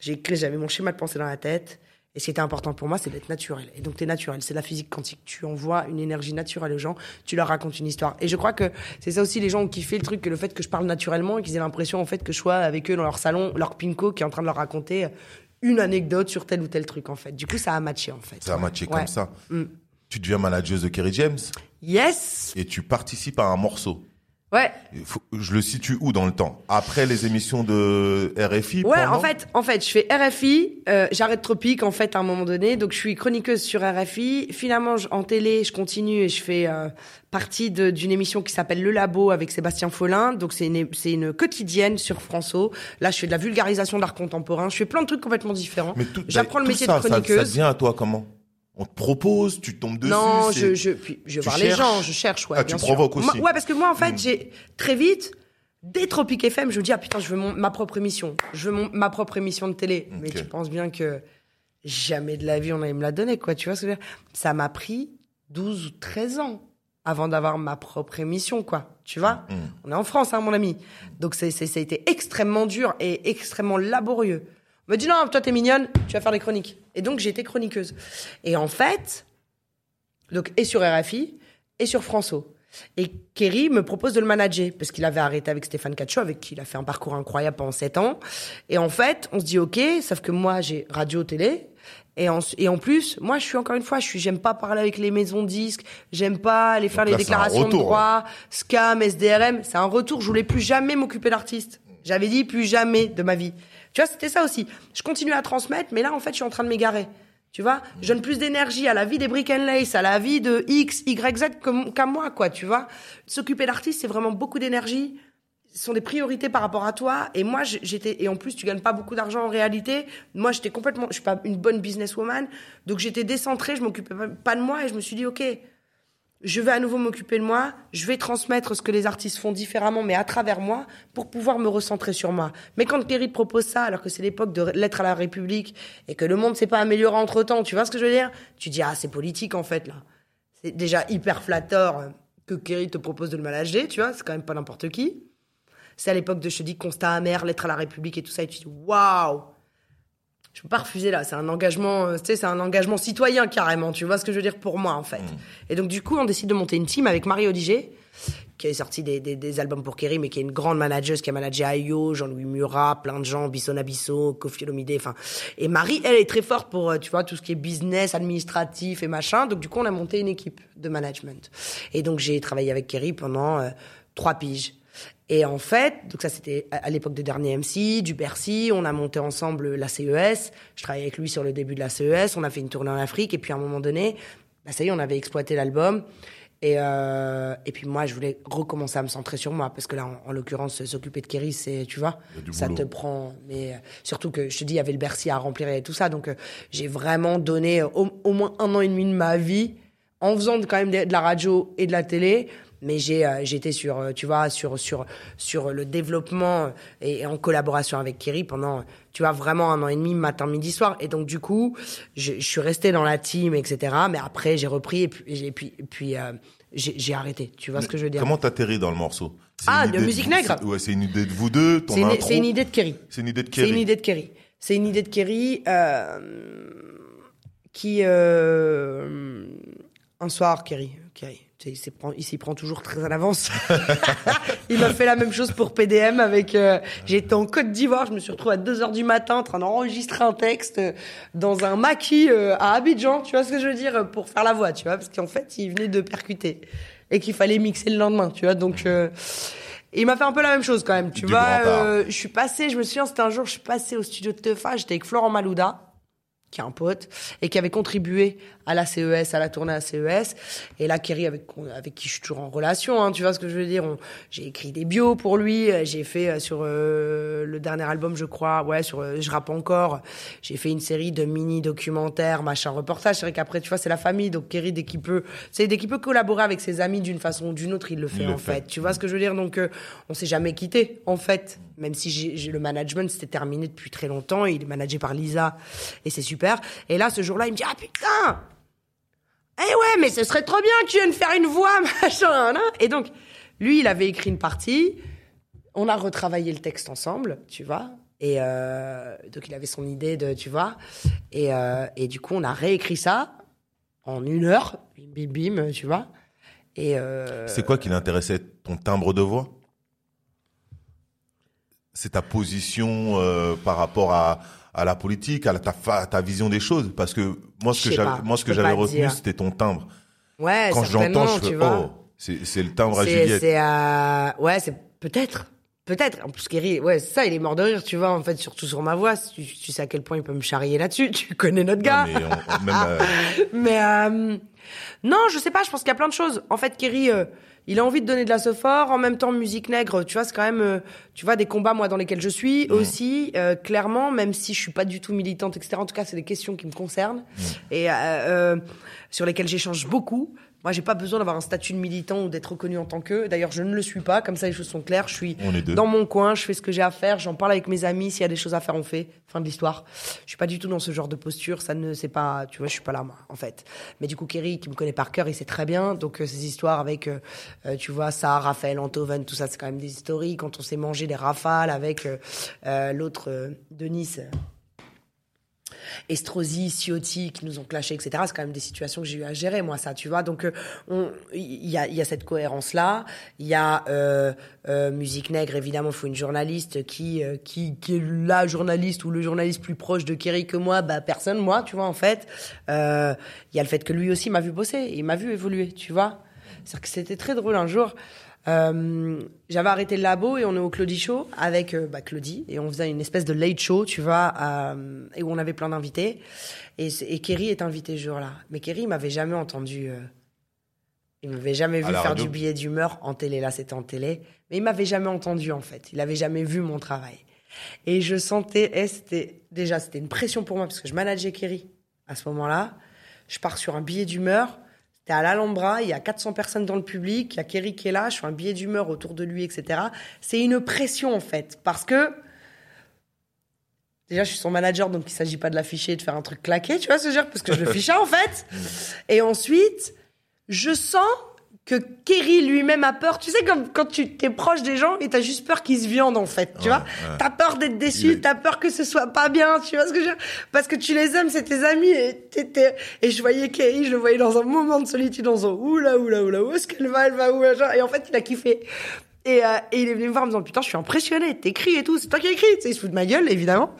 j'ai écrit j'avais mon schéma de pensée dans la tête et ce qui était important pour moi c'est d'être naturel. Et donc t'es naturel. C'est la physique quantique. Tu envoies une énergie naturelle aux gens. Tu leur racontes une histoire. Et je crois que c'est ça aussi les gens ont kiffé le truc que le fait que je parle naturellement et qu'ils aient l'impression en fait que je sois avec eux dans leur salon leur pinko qui est en train de leur raconter une anecdote sur tel ou tel truc en fait. Du coup ça a matché en fait. Ça a matché Ouais. comme ça. Mm. Tu deviens manageuse de Kerry James. Yes! Et tu participes à un morceau. Ouais. Faut- je le situe où dans le temps? Après les émissions de RFI Ouais, en fait, en fait, je fais RFI, euh, j'arrête Tropique en fait à un moment donné, donc je suis chroniqueuse sur RFI. Finalement, je- en télé, je continue et je fais euh, partie d'une émission qui s'appelle Le Labo avec Sébastien Follin. Donc c'est une c'est une quotidienne sur François. Là, je fais de la vulgarisation d'art contemporain. Je fais plein de trucs complètement différents. Mais J'apprends le métier ça, de ça- Ça, chroniqueuse. vient à toi comment? On te propose, tu tombes dessus Non, je, je, puis, je voir les gens, je cherche, ouais, Ah, bien tu sûr. provoques aussi. Moi- ouais, parce que moi, en fait, Mm. j'ai très vite, dès Tropic FM, je me dis, ah putain, je veux mon- ma propre émission. Je veux mon- ma propre émission de télé. Mais tu penses bien que jamais de la vie on allait me la donner, quoi. Tu vois ce que je veux dire? Ça m'a pris 12 ou 13 ans avant d'avoir ma propre émission, quoi. Tu vois? Mm. On est en France, hein, mon ami. Donc, c'est, c'est, ça a été extrêmement dur et extrêmement laborieux. On me dit, non, toi, t'es mignonne, tu vas faire des chroniques. Et donc, j'ai été chroniqueuse. Et en fait, donc, et sur RFI, et sur François. Et Kerry me propose de le manager, parce qu'il avait arrêté avec Stéphane Cacho, avec qui il a fait un parcours incroyable pendant 7 ans. Et en fait, on se dit, OK, sauf que moi, j'ai radio, télé. Et en, et en plus, moi, je suis encore une fois, je suis, j'aime pas parler avec les maisons de disques, j'aime pas aller faire là, les déclarations de droit, scam, SDRM. C'est un retour. Je voulais plus jamais m'occuper d'artistes. J'avais dit plus jamais de ma vie. Tu vois, c'était ça aussi. Je continue à transmettre, mais là, en fait, je suis en train de m'égarer. Tu vois, je donne plus d'énergie à la vie des Brick and Lace, à la vie de X, Y, Z qu'à moi, quoi, tu vois. S'occuper d'artistes, c'est vraiment beaucoup d'énergie. Ce sont des priorités par rapport à toi. Et moi, j'étais, et en plus, tu gagnes pas beaucoup d'argent en réalité. Moi, j'étais complètement, je suis pas une bonne businesswoman. Donc, j'étais décentrée, je m'occupais pas de moi et je me suis dit, OK, je vais à nouveau m'occuper de moi, je vais transmettre ce que les artistes font différemment, mais à travers moi, pour pouvoir me recentrer sur moi. Mais quand Kerry propose ça, alors que c'est l'époque de l'être à la République, et que le monde s'est pas amélioré entre temps, tu vois ce que je veux dire? Tu dis, ah, c'est politique en fait, là. C'est déjà hyper flatteur euh, que Kerry te propose de le manager, tu vois, c'est quand même pas n'importe qui. C'est à l'époque de, je te dis, constat amer, lettre à la République et tout ça, et tu dis, waouh je peux pas refuser là, c'est un engagement, euh, tu sais, c'est un engagement citoyen carrément, tu vois ce que je veux dire pour moi en fait. Et donc du coup, on décide de monter une team avec Marie Odiger, qui a sorti des, des, des albums pour Kerry, mais qui est une grande manageuse, qui a managé Ayo, Jean-Louis Murat, plein de gens, Bisson Abisso, Kofi Olomide, enfin. Et Marie, elle est très forte pour, euh, tu vois, tout ce qui est business, administratif et machin. Donc du coup, on a monté une équipe de management. Et donc j'ai travaillé avec Kerry pendant euh, trois piges. Et en fait, donc ça c'était à l'époque des derniers MC, du Bercy, on a monté ensemble la CES, je travaillais avec lui sur le début de la CES, on a fait une tournée en Afrique, et puis à un moment donné, bah ça y est, on avait exploité l'album, et, euh, et puis moi je voulais recommencer à me centrer sur moi, parce que là, en, en l'occurrence, s'occuper de Kerry, c'est, tu vois, ça boulot. te prend, mais euh, surtout que je te dis, il y avait le Bercy à remplir et tout ça, donc euh, j'ai vraiment donné au, au moins un an et demi de ma vie, en faisant de- quand même de, de la radio et de la télé, mais j'ai euh, j'étais sur euh, tu vois sur sur sur le développement et, et en collaboration avec Kerry pendant tu vois vraiment un an et demi matin midi soir. Et donc du coup je, je suis resté dans la team etc mais après j'ai repris et puis et puis et puis euh, j'ai arrêté. Tu vois ce que je veux dire? Comment t'atterris dans le morceau? C'est Ah, de Musique Nègre. c'est- Ouais, c'est une idée de vous deux, ton c'est une, intro. c'est une idée de Kerry. C'est une idée de c'est Kerry. une idée de Kerry. C'est une idée de Kerry euh, qui euh, un soir Kerry Kerry il s'y prend, prend toujours très à l'avance. il m'a fait la même chose pour PDM avec. euh, J'étais en Côte d'Ivoire, je me suis retrouvée à 2 heures du matin en train d'enregistrer un texte euh, dans un maquis euh, à Abidjan, tu vois ce que je veux dire, euh, pour faire la voix, tu vois, parce qu'en fait, il venait de percuter et qu'il fallait mixer le lendemain, tu vois, donc. euh, il m'a fait un peu la même chose quand même, tu Du vois. euh, je suis passé, je me souviens, c'était un jour, je suis passé au studio de Tefa, j'étais avec Florent Malouda, qui est un pote, et qui avait contribué à la CES, à la tournée à CES. Et là, Kerry, avec, avec qui je suis toujours en relation, hein, tu vois ce que je veux dire. J'ai écrit des bios pour lui, euh, j'ai fait euh, sur euh, le dernier album, je crois, ouais, sur euh, Je rappe encore, j'ai fait une série de mini-documentaires, machin, reportage. C'est vrai qu'après, tu vois, c'est la famille, donc Kerry, dès qu'il peut, c'est dès qu'il peut collaborer avec ses amis d'une façon ou d'une autre, il le fait, Il le en fait. fait. Tu vois ce que je veux dire? Donc, euh, on s'est jamais quitté, en fait. Même si j'ai- le management, c'était terminé depuis très longtemps. Il est managé par Lisa. Et c'est super. Et là, ce jour-là, il me dit, ah putain Eh ouais, mais ce serait trop bien que tu viennes faire une voix, machin, hein. Et donc, lui, il avait écrit une partie. On a retravaillé le texte ensemble, tu vois. Et euh, donc, il avait son idée de, tu vois. Et, euh, et du coup, on a réécrit ça en une heure. Bim, bim, tu vois. Et euh, C'est quoi qui l'intéressait Ton timbre de voix? C'est ta position par rapport à, à la politique, à la- ta, ta vision des choses Parce que moi, ce que j'avais, moi, ce que j'avais retenu, c'était ton timbre. ouais, Quand j'entends, je fais oh, C'est le timbre à Juliette. c'est, euh, ouais, c'est peut-être. Peut-être. En plus, Kerry, ouais, ça, il est mort de rire, tu vois, en fait, surtout sur ma voix. Tu, tu sais à quel point il peut me charrier là-dessus. Tu connais notre gars. Non, mais on- on- même, euh, Mais euh, non, je sais pas. Je pense qu'il y a plein de choses. En fait, Kerry, il a envie de donner de la fort. En même temps, musique nègre, tu vois, c'est quand même, euh, tu vois, des combats moi dans lesquels je suis aussi. euh, clairement, même si je suis pas du tout militante, etc. En tout cas, c'est des questions qui me concernent et euh, euh, sur lesquelles j'échange beaucoup. Moi, j'ai pas besoin d'avoir un statut de militant ou d'être reconnu en tant que. D'ailleurs, je ne le suis pas. Comme ça, les choses sont claires. Je suis dans mon coin. Je fais ce que j'ai à faire. J'en parle avec mes amis. S'il y a des choses à faire, on fait. Fin de l'histoire. Je suis pas du tout dans ce genre de posture. Ça ne, c'est pas, tu vois, je suis pas là, moi, en fait. Mais du coup, Kerry, qui me connaît par cœur, il sait très bien. Donc, euh, ces histoires avec, euh, euh, tu vois, ça, Raphaël, Antoven, tout ça, c'est quand même des historiques. Quand on s'est mangé des rafales avec euh, l'autre de Nice. Estrosi, Ciotti, qui nous ont clashé, etc. C'est quand même des situations que j'ai eu à gérer, moi, ça, tu vois. Donc, euh, il y a, cette cohérence-là. Il y a euh, euh, Musique Nègre, évidemment, il faut une journaliste qui, qui, qui est la journaliste ou le journaliste plus proche de Kerry que moi. Bah, personne, moi, tu vois, en fait. Il y a le fait que lui aussi m'a vu bosser, il m'a vu évoluer, tu vois. C'est-à-dire que c'était très drôle un jour. Euh, j'avais arrêté le labo et on est au Claudie Show avec euh, bah, Claudie et on faisait une espèce de late show, tu vois, euh, et où on avait plein d'invités. Et, Kerry est invité ce jour-là. Mais Kerry, il m'avait jamais entendu. euh, il m'avait jamais vu faire radio du billet d'humeur en télé. Là, c'était en télé. Mais il m'avait jamais entendu, en fait. Il avait jamais vu mon travail. Et je sentais, eh, c'était, déjà, c'était une pression pour moi parce que je manageais Kerry à ce moment-là. Je pars sur un billet d'humeur. C'était à l'Alhambra, il y a 400 personnes dans le public, il y a Kerry qui est là, je fais un billet d'humeur autour de lui, etc. C'est une pression, en fait. Parce que, déjà, je suis son manager, donc il s'agit pas de l'afficher et de faire un truc claqué, tu vois ce que je veux dire? Parce que je le fichais, en fait. Et ensuite, je sens que Kerry lui-même a peur. Tu sais, quand, quand tu t'es proche des gens et t'as juste peur qu'ils se viandent, en fait, tu Ouais, vois. ouais. T'as peur d'être déçu, est- t'as peur que ce soit pas bien, tu vois ce que je veux dire? Parce que tu les aimes, c'est tes amis et t'étais, et je voyais Kerry, je le voyais dans un moment de solitude, dans un oula, oula, oula, où est-ce qu'elle va, elle va où, et en fait, il a kiffé. Et, euh, et il est venu me voir en me disant, putain, je suis impressionné, t'écris et tout, c'est toi qui écris, tu sais, il se fout de ma gueule, évidemment.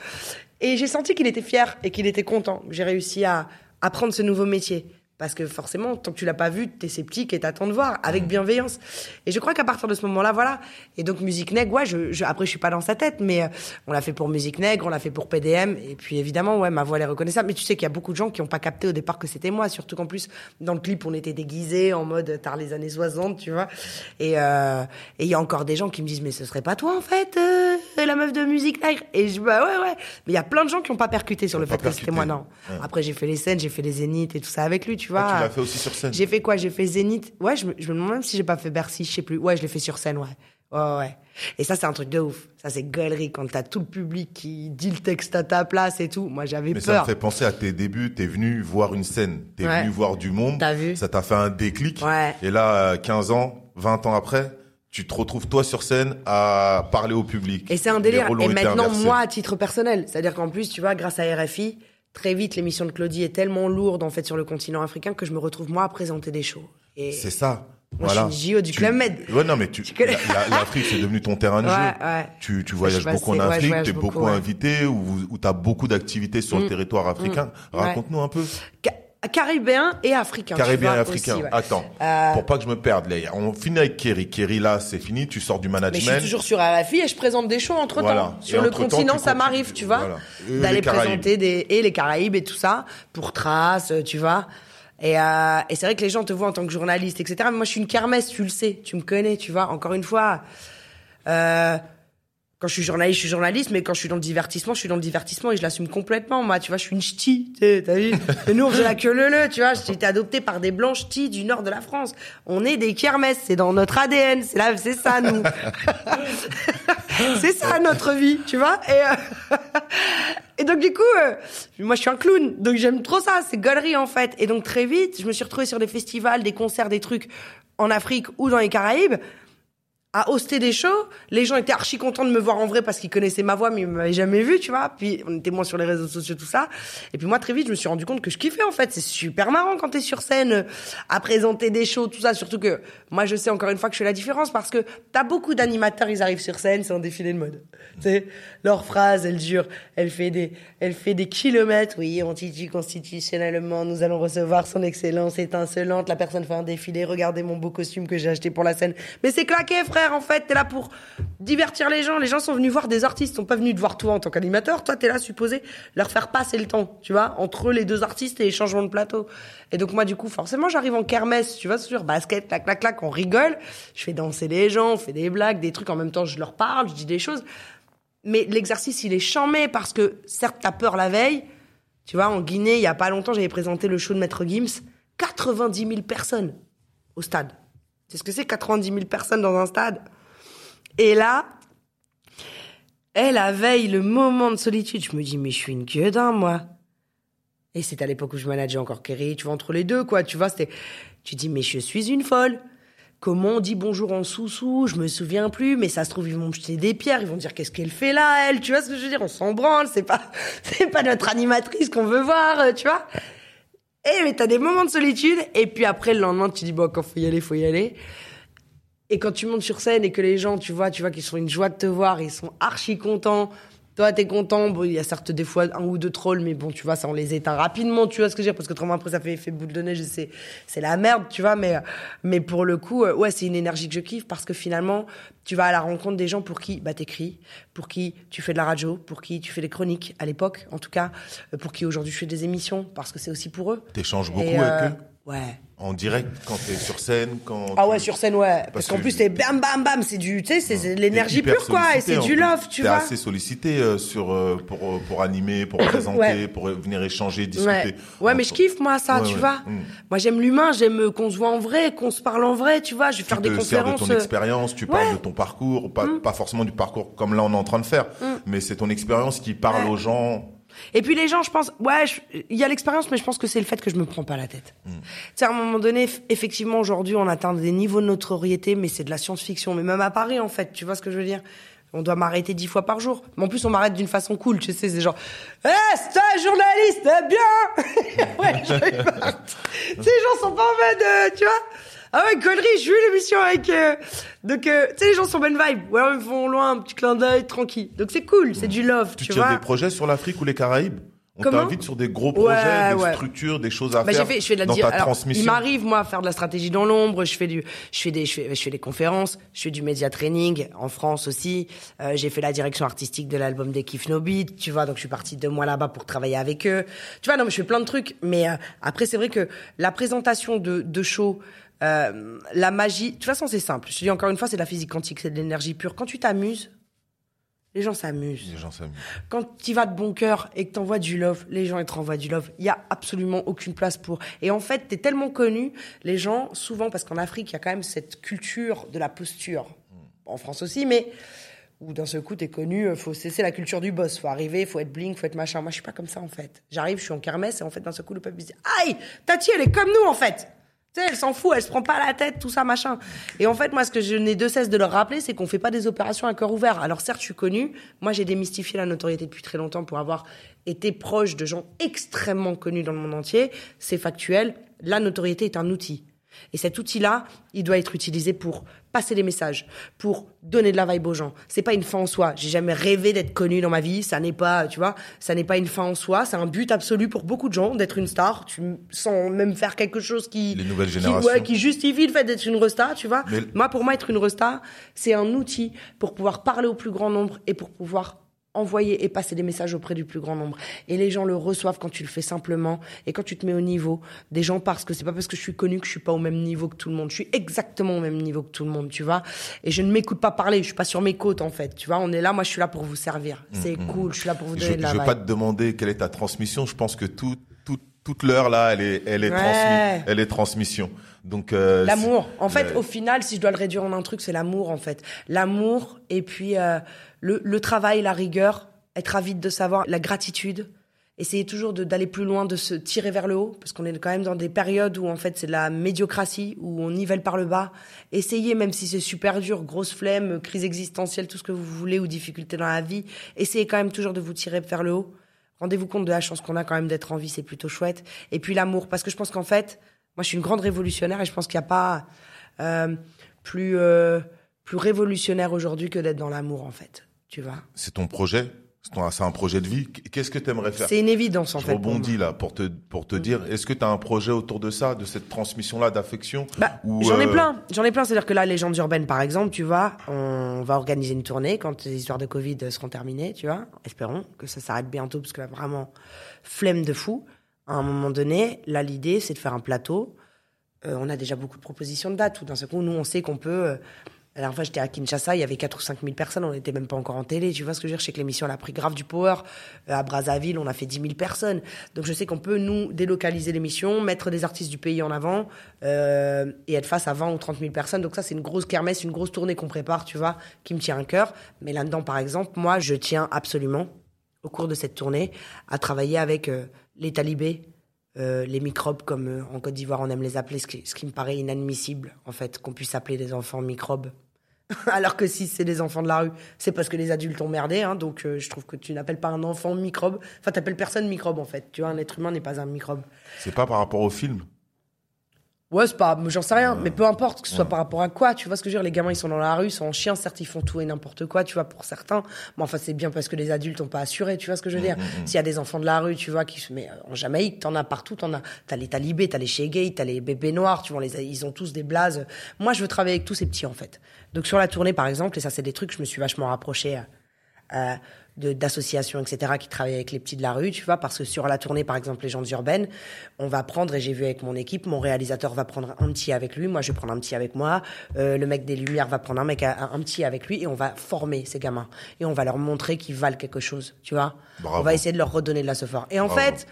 Et j'ai senti qu'il était fier et qu'il était content. J'ai réussi à apprendre ce nouveau métier. Parce que forcément, tant que tu l'as pas vu, t'es sceptique et t'attends de voir avec bienveillance. Et je crois qu'à partir de ce moment-là, voilà. Et donc Musique Nègre, ouais, je, je, après je suis pas dans sa tête, mais euh, on l'a fait pour Musique Nègre, on l'a fait pour PDM, et puis évidemment, ouais, ma voix elle est reconnaissable. Mais tu sais qu'il y a beaucoup de gens qui ont pas capté au départ que c'était moi, surtout qu'en plus dans le clip on était déguisés en mode tard les années 60, tu vois. Et euh, et il y a encore des gens qui me disent mais ce serait pas toi en fait, euh, la meuf de Musique Nègre. Et je bah ouais ouais. Mais il y a plein de gens qui ont pas percuté sur le fait que c'était moi, non. Ouais. Après j'ai fait les scènes, j'ai fait les zéniths et tout ça avec lui, tu vois. Ah, tu l'as fait aussi sur scène. J'ai fait quoi? J'ai fait Zénith. Ouais, je me, je me demande même si j'ai pas fait Bercy, je sais plus. Ouais, je l'ai fait sur scène, ouais. Ouais, ouais. Et ça, c'est un truc de ouf. Ça, c'est gaulerie quand t'as tout le public qui dit le texte à ta place et tout. Moi, j'avais Mais ça me peur. fait penser à tes débuts. T'es venu voir une scène. T'es Ouais. venu voir du monde. T'as vu Ça t'a fait un déclic. Ouais. Et là, euh, 15 ans, 20 ans après, tu te retrouves toi sur scène à parler au public. Et c'est un délire. Et maintenant, moi, à titre personnel, c'est-à-dire qu'en plus, tu vois, grâce à RFI, très vite, l'émission de Claudie est tellement lourde, en fait, sur le continent africain que je me retrouve, moi, à présenter des shows. Et C'est ça. Moi, voilà. je suis une JO du Tu- Club Med. Ouais, non, mais tu, l'Afrique, c'est devenu ton terrain de jeu. ouais. Tu, tu voyages beaucoup en passe- ouais, Afrique, voyage t'es beaucoup, invité, ou, ou t'as beaucoup d'activités sur le Mm. territoire africain. Mm. Raconte-nous un peu. Caribéen et africain. Caribéen et africain. aussi, ouais. Attends, Euh, pour pas que je me perde, là, on finit avec Kerry. Kerry, là, c'est fini, tu sors du Mais je management. suis toujours sur RFI et je présente des shows entre temps. Voilà. Sur Et le continent, ça m'arrive, tu vois, Voilà. D'aller présenter des et les Caraïbes et tout ça pour Trace, euh, tu vois. Et, euh, et c'est vrai que les gens te voient en tant que journaliste, etc. Mais moi, je suis une kermesse, tu le sais, tu me connais, tu vois. Encore une fois, euh, quand je suis journaliste, je suis journaliste, mais quand je suis dans le divertissement, je suis dans le divertissement et je l'assume complètement. Moi, tu vois, je suis une ch'ti, t'as vu Et nous, on faisait la queue leu leu, tu vois. J'ai été adopté par des blancs ch'tis du nord de la France. On est des kermesses, c'est dans notre ADN, c'est là, c'est ça, nous. c'est ça, notre vie, tu vois. Et, euh, et donc, du coup, euh, moi, je suis un clown, donc j'aime trop ça, c'est gaulerie, en fait. Et donc, très vite, je me suis retrouvée sur des festivals, des concerts, des trucs en Afrique ou dans les Caraïbes à hoster des shows. Les gens étaient archi contents de me voir en vrai parce qu'ils connaissaient ma voix, mais ils m'avaient jamais vu, tu vois. Puis on était moins sur les réseaux sociaux, tout ça. Et puis moi, très vite, je me suis rendu compte que je kiffais, en fait. C'est super marrant quand t'es sur scène, à présenter des shows, tout ça. Surtout que moi, je sais encore une fois que je fais la différence parce que t'as beaucoup d'animateurs, ils arrivent sur scène, c'est un défilé de mode. Leur phrase, elle dure, elle fait des, elle fait des kilomètres. Oui, on titille constitutionnellement, nous allons recevoir son excellence étincelante. La personne fait un défilé, regardez mon beau costume que j'ai acheté pour la scène. Mais c'est claqué, frère en fait, t'es là pour divertir les gens. Les gens sont venus voir des artistes, sont pas venus te voir toi en tant qu'animateur. Toi, t'es là supposé leur faire passer le temps, tu vois, entre les deux artistes et les changements de plateau. Et donc moi, du coup, forcément, j'arrive en kermesse, tu vois, sur basket, clac, clac, clac, on rigole. Je fais danser les gens, on fait des blagues, des trucs. En même temps, je leur parle, je dis des choses. Mais l'exercice, il est chamé parce que certes, t'as peur la veille. Tu vois, en Guinée, il y a pas longtemps, j'avais présenté le show de Maître Gims. 90 000 personnes au stade. C'est ce que c'est 90 000 personnes dans un stade. Et là, et la veille, le moment de solitude, je me dis, mais je suis une d'un, moi. Et c'est à l'époque où je manageais encore Kerry, tu vois, entre les deux, quoi, tu vois, c'était, tu dis, mais je suis une folle. Comment on dit bonjour en sous-sous, je me souviens plus, mais ça se trouve, ils vont me jeter des pierres, ils vont dire, qu'est-ce qu'elle fait là, elle, tu vois ce que je veux dire, on s'en branle, c'est pas, c'est pas notre animatrice qu'on veut voir, euh, tu vois? Et mais t'as des moments de solitude, et puis après, le lendemain, tu dis, bon, quand faut y aller, faut y aller. Et quand tu montes sur scène et que les gens, tu vois, tu vois qu'ils sont une joie de te voir, ils sont archi contents. Toi, t'es content. Bon, il y a certes des fois un ou deux trolls, mais bon, tu vois, ça on les éteint rapidement, tu vois ce que je veux dire, parce que autrement après ça fait effet boule de neige, et c'est c'est la merde, tu vois. Mais mais pour le coup, euh, ouais, c'est une énergie que je kiffe parce que finalement, tu vas à la rencontre des gens pour qui bah t'écris, pour qui tu fais de la radio, pour qui tu fais des chroniques à l'époque, en tout cas, euh, pour qui aujourd'hui je fais des émissions parce que c'est aussi pour eux. T'échanges beaucoup Et, avec euh, eux? Ouais. En direct, quand t'es sur scène, quand. Ah tu- ouais, sur scène, ouais. Parce, Parce qu'en que plus, c'est bam, bam, bam. C'est du, tu sais, c'est- de T'es l'énergie pure, quoi. Et c'est du love, tu T'es vois. assez sollicité euh, sur, euh, pour, euh, pour animer, pour présenter, Ouais. pour venir échanger, discuter. Ouais, ouais mais je kiffe, moi, ça, Ouais, tu vois. Mm. Moi, j'aime l'humain, j'aime euh, qu'on se voit en vrai, qu'on se parle en vrai, tu vois. Je vais Tu faire te des sers de conférences. ton euh, expérience, tu parles de ton parcours, pas, pas forcément du parcours comme là on est en train de faire, mais c'est ton expérience qui parle aux gens. Et puis les gens, je pense, ouais, il y a l'expérience, mais je pense que c'est le fait que je me prends pas la tête. Mm. Tu sais, à un moment donné, effectivement, aujourd'hui, on atteint des niveaux de notoriété, mais c'est de la science-fiction. Mais même à Paris, en fait, tu vois ce que je veux dire? On doit m'arrêter dix fois par jour. Mais en plus, on m'arrête d'une façon cool, tu sais, c'est genre, eh, c'est un journaliste, eh bien Ouais, je. Ces gens sont pas en mode, euh, tu vois? Ah ouais, connerie, je vu l'émission avec... euh, Donc, euh, tu sais, les gens sont bonne vibe. Ou alors, ils me font loin, un petit clin d'œil, tranquille. Donc, c'est cool, c'est du love, Tu tu, vois. des projets sur l'Afrique ou les Caraïbes? On t'invite sur des gros projets, Ouais, des ouais. structures, des choses à Bah, faire j'ai fait, je fais de la dans ta alors, transmission. Il m'arrive moi à faire de la stratégie dans l'ombre. Je fais du, je fais des, je fais, je fais des conférences. Je fais du média training en France aussi. Euh, j'ai fait la direction artistique de l'album des Kiff No Beat, tu vois. Donc je suis partie deux mois là-bas pour travailler avec eux. Tu vois, non, mais je fais plein de trucs. Mais euh, après, c'est vrai que la présentation de, de shows. Euh, la magie, de toute façon, c'est simple. Je te dis encore une fois, c'est de la physique quantique, c'est de l'énergie pure. Quand tu t'amuses, les gens s'amusent. Les gens s'amusent. Quand tu vas de bon cœur et que t'envoies du love, les gens ils te renvoient du love. Il y a absolument aucune place pour. Et en fait, t'es tellement connu, les gens souvent parce qu'en Afrique il y a quand même cette culture de la posture. En France aussi, mais où d'un seul coup t'es connu, euh, faut cesser la culture du boss, faut arriver, faut être bling, faut être machin. Moi je suis pas comme ça en fait. J'arrive, je suis en kermesse et en fait d'un seul coup le peuple se dit aïe, Tati elle est comme nous en fait. Tu sais, elle s'en fout, elle se prend pas la tête, tout ça, machin. Et en fait, moi, ce que je n'ai de cesse de leur rappeler, c'est qu'on fait pas des opérations à cœur ouvert. Alors certes, je suis connue. Moi, j'ai démystifié la notoriété depuis très longtemps pour avoir été proche de gens extrêmement connus dans le monde entier. C'est factuel. La notoriété est un outil. Et cet outil-là, il doit être utilisé pour passer des messages, pour donner de la vibe aux gens. C'est pas une fin en soi. J'ai jamais rêvé d'être connu dans ma vie. Ça n'est pas, tu vois, ça n'est pas une fin en soi. C'est un but absolu pour beaucoup de gens d'être une star. Tu sans même faire quelque chose qui Les nouvelles qui- générations. ouais, qui justifie le fait d'être une resta, tu vois. Mais- Moi, pour moi, être une resta, c'est un outil pour pouvoir parler au plus grand nombre et pour pouvoir envoyer et passer des messages auprès du plus grand nombre. Et les gens le reçoivent quand tu le fais simplement et quand tu te mets au niveau des gens parce que c'est pas parce que je suis connu que je suis pas au même niveau que tout le monde. Je suis exactement au même niveau que tout le monde, tu vois. Et je ne m'écoute pas parler, je suis pas sur mes côtes en fait, tu vois. On est là, moi je suis là pour vous servir. C'est cool, je suis là pour vous Mm, Je donner de la veux vibe. pas te demander quelle est ta transmission. Je pense que tout, tout- toute l'heure là, elle est, elle est Ouais. Elle est transmission. Donc euh, L'amour. En fait, au final, si je dois le réduire en un truc, c'est l'amour, en fait. L'amour et puis euh, le, travail, la rigueur, être avide de savoir, la gratitude essayer toujours d'aller plus loin, de se tirer vers le haut, parce qu'on est quand même dans des périodes où en fait c'est la médiocratie, où on nivelle par le bas. Essayez, même si c'est super dur, grosse flemme, crise existentielle, tout ce que vous voulez, ou difficulté dans la vie, essayez quand même toujours de vous tirer vers le haut. Rendez-vous compte de la chance qu'on a quand même d'être en vie, c'est plutôt chouette. Et puis l'amour, parce que je pense qu'en fait, moi je suis une grande révolutionnaire et je pense qu'il n'y a pas euh, plus, euh, plus révolutionnaire aujourd'hui que d'être dans l'amour en fait. Tu vois C'est ton projet C'est un projet de vie Qu'est-ce que tu aimerais faire? C'est une évidence en Je fait. pour rebondis là pour te, pour te dire, est-ce que tu as un projet autour de ça, de cette transmission-là d'affection? Bah, j'en ai euh, plein, j'en ai plein. C'est-à-dire que là, Légendes urbaines, par exemple, tu vois, on va organiser une tournée quand les histoires de Covid seront terminées, tu vois. Espérons que ça s'arrête bientôt, parce que là, vraiment, flemme de fou. À un moment donné, là, l'idée, c'est de faire un plateau. Euh, on a déjà beaucoup de propositions de dates. Tout d'un seul coup, nous, on sait qu'on peut. euh, la dernière fois, j'étais à Kinshasa, il y avait 4 ou 5 000 personnes, on n'était même pas encore en télé. Tu vois ce que je veux dire? Je sais que l'émission, elle a pris grave du power. Euh, à Brazzaville, on a fait 10 000 personnes. Donc je sais qu'on peut, nous, délocaliser l'émission, mettre des artistes du pays en avant euh, et être face à 20 ou 30 000 personnes. Donc ça, c'est une grosse kermesse, une grosse tournée qu'on prépare, tu vois, qui me tient à cœur. Mais là-dedans, par exemple, moi, je tiens absolument, au cours de cette tournée, à travailler avec euh, les talibés, euh, les microbes, comme euh, en Côte d'Ivoire on aime les appeler, ce qui, ce qui me paraît inadmissible, en fait, qu'on puisse appeler des enfants microbes. Alors que si c'est des enfants de la rue, c'est parce que les adultes ont merdé, hein, donc euh, je trouve que tu n'appelles pas un enfant microbe. Enfin, t'appelles personne microbe, en fait. Tu vois, un être humain n'est pas un microbe. C'est pas par rapport au film Ouais, c'est pas, j'en sais rien, mais peu importe que ce soit par rapport à quoi, tu vois ce que je veux dire, les gamins ils sont dans la rue, ils sont en chien, certes ils font tout et n'importe quoi, tu vois, pour certains, mais enfin c'est bien parce que les adultes ont pas assuré, tu vois ce que je veux dire. S'il y a des enfants de la rue, tu vois, qui se met en Jamaïque, t'en as partout, t'en as, t'as les talibés, t'as les shégay, t'as les bébés noirs, tu vois, les, ils ont tous des blazes. Moi je veux travailler avec tous ces petits en fait. Donc sur la tournée par exemple, et ça c'est des trucs, je me suis vachement rapproché. euh, de d'associations etc qui travaillent avec les petits de la rue tu vois parce que sur la tournée par exemple les gens urbaines on va prendre et j'ai vu avec mon équipe mon réalisateur va prendre un petit avec lui moi je vais prendre un petit avec moi euh, le mec des lumières va prendre un mec un, un petit avec lui et on va former ces gamins et on va leur montrer qu'ils valent quelque chose tu vois Bravo. on va essayer de leur redonner de la force et en Bravo. fait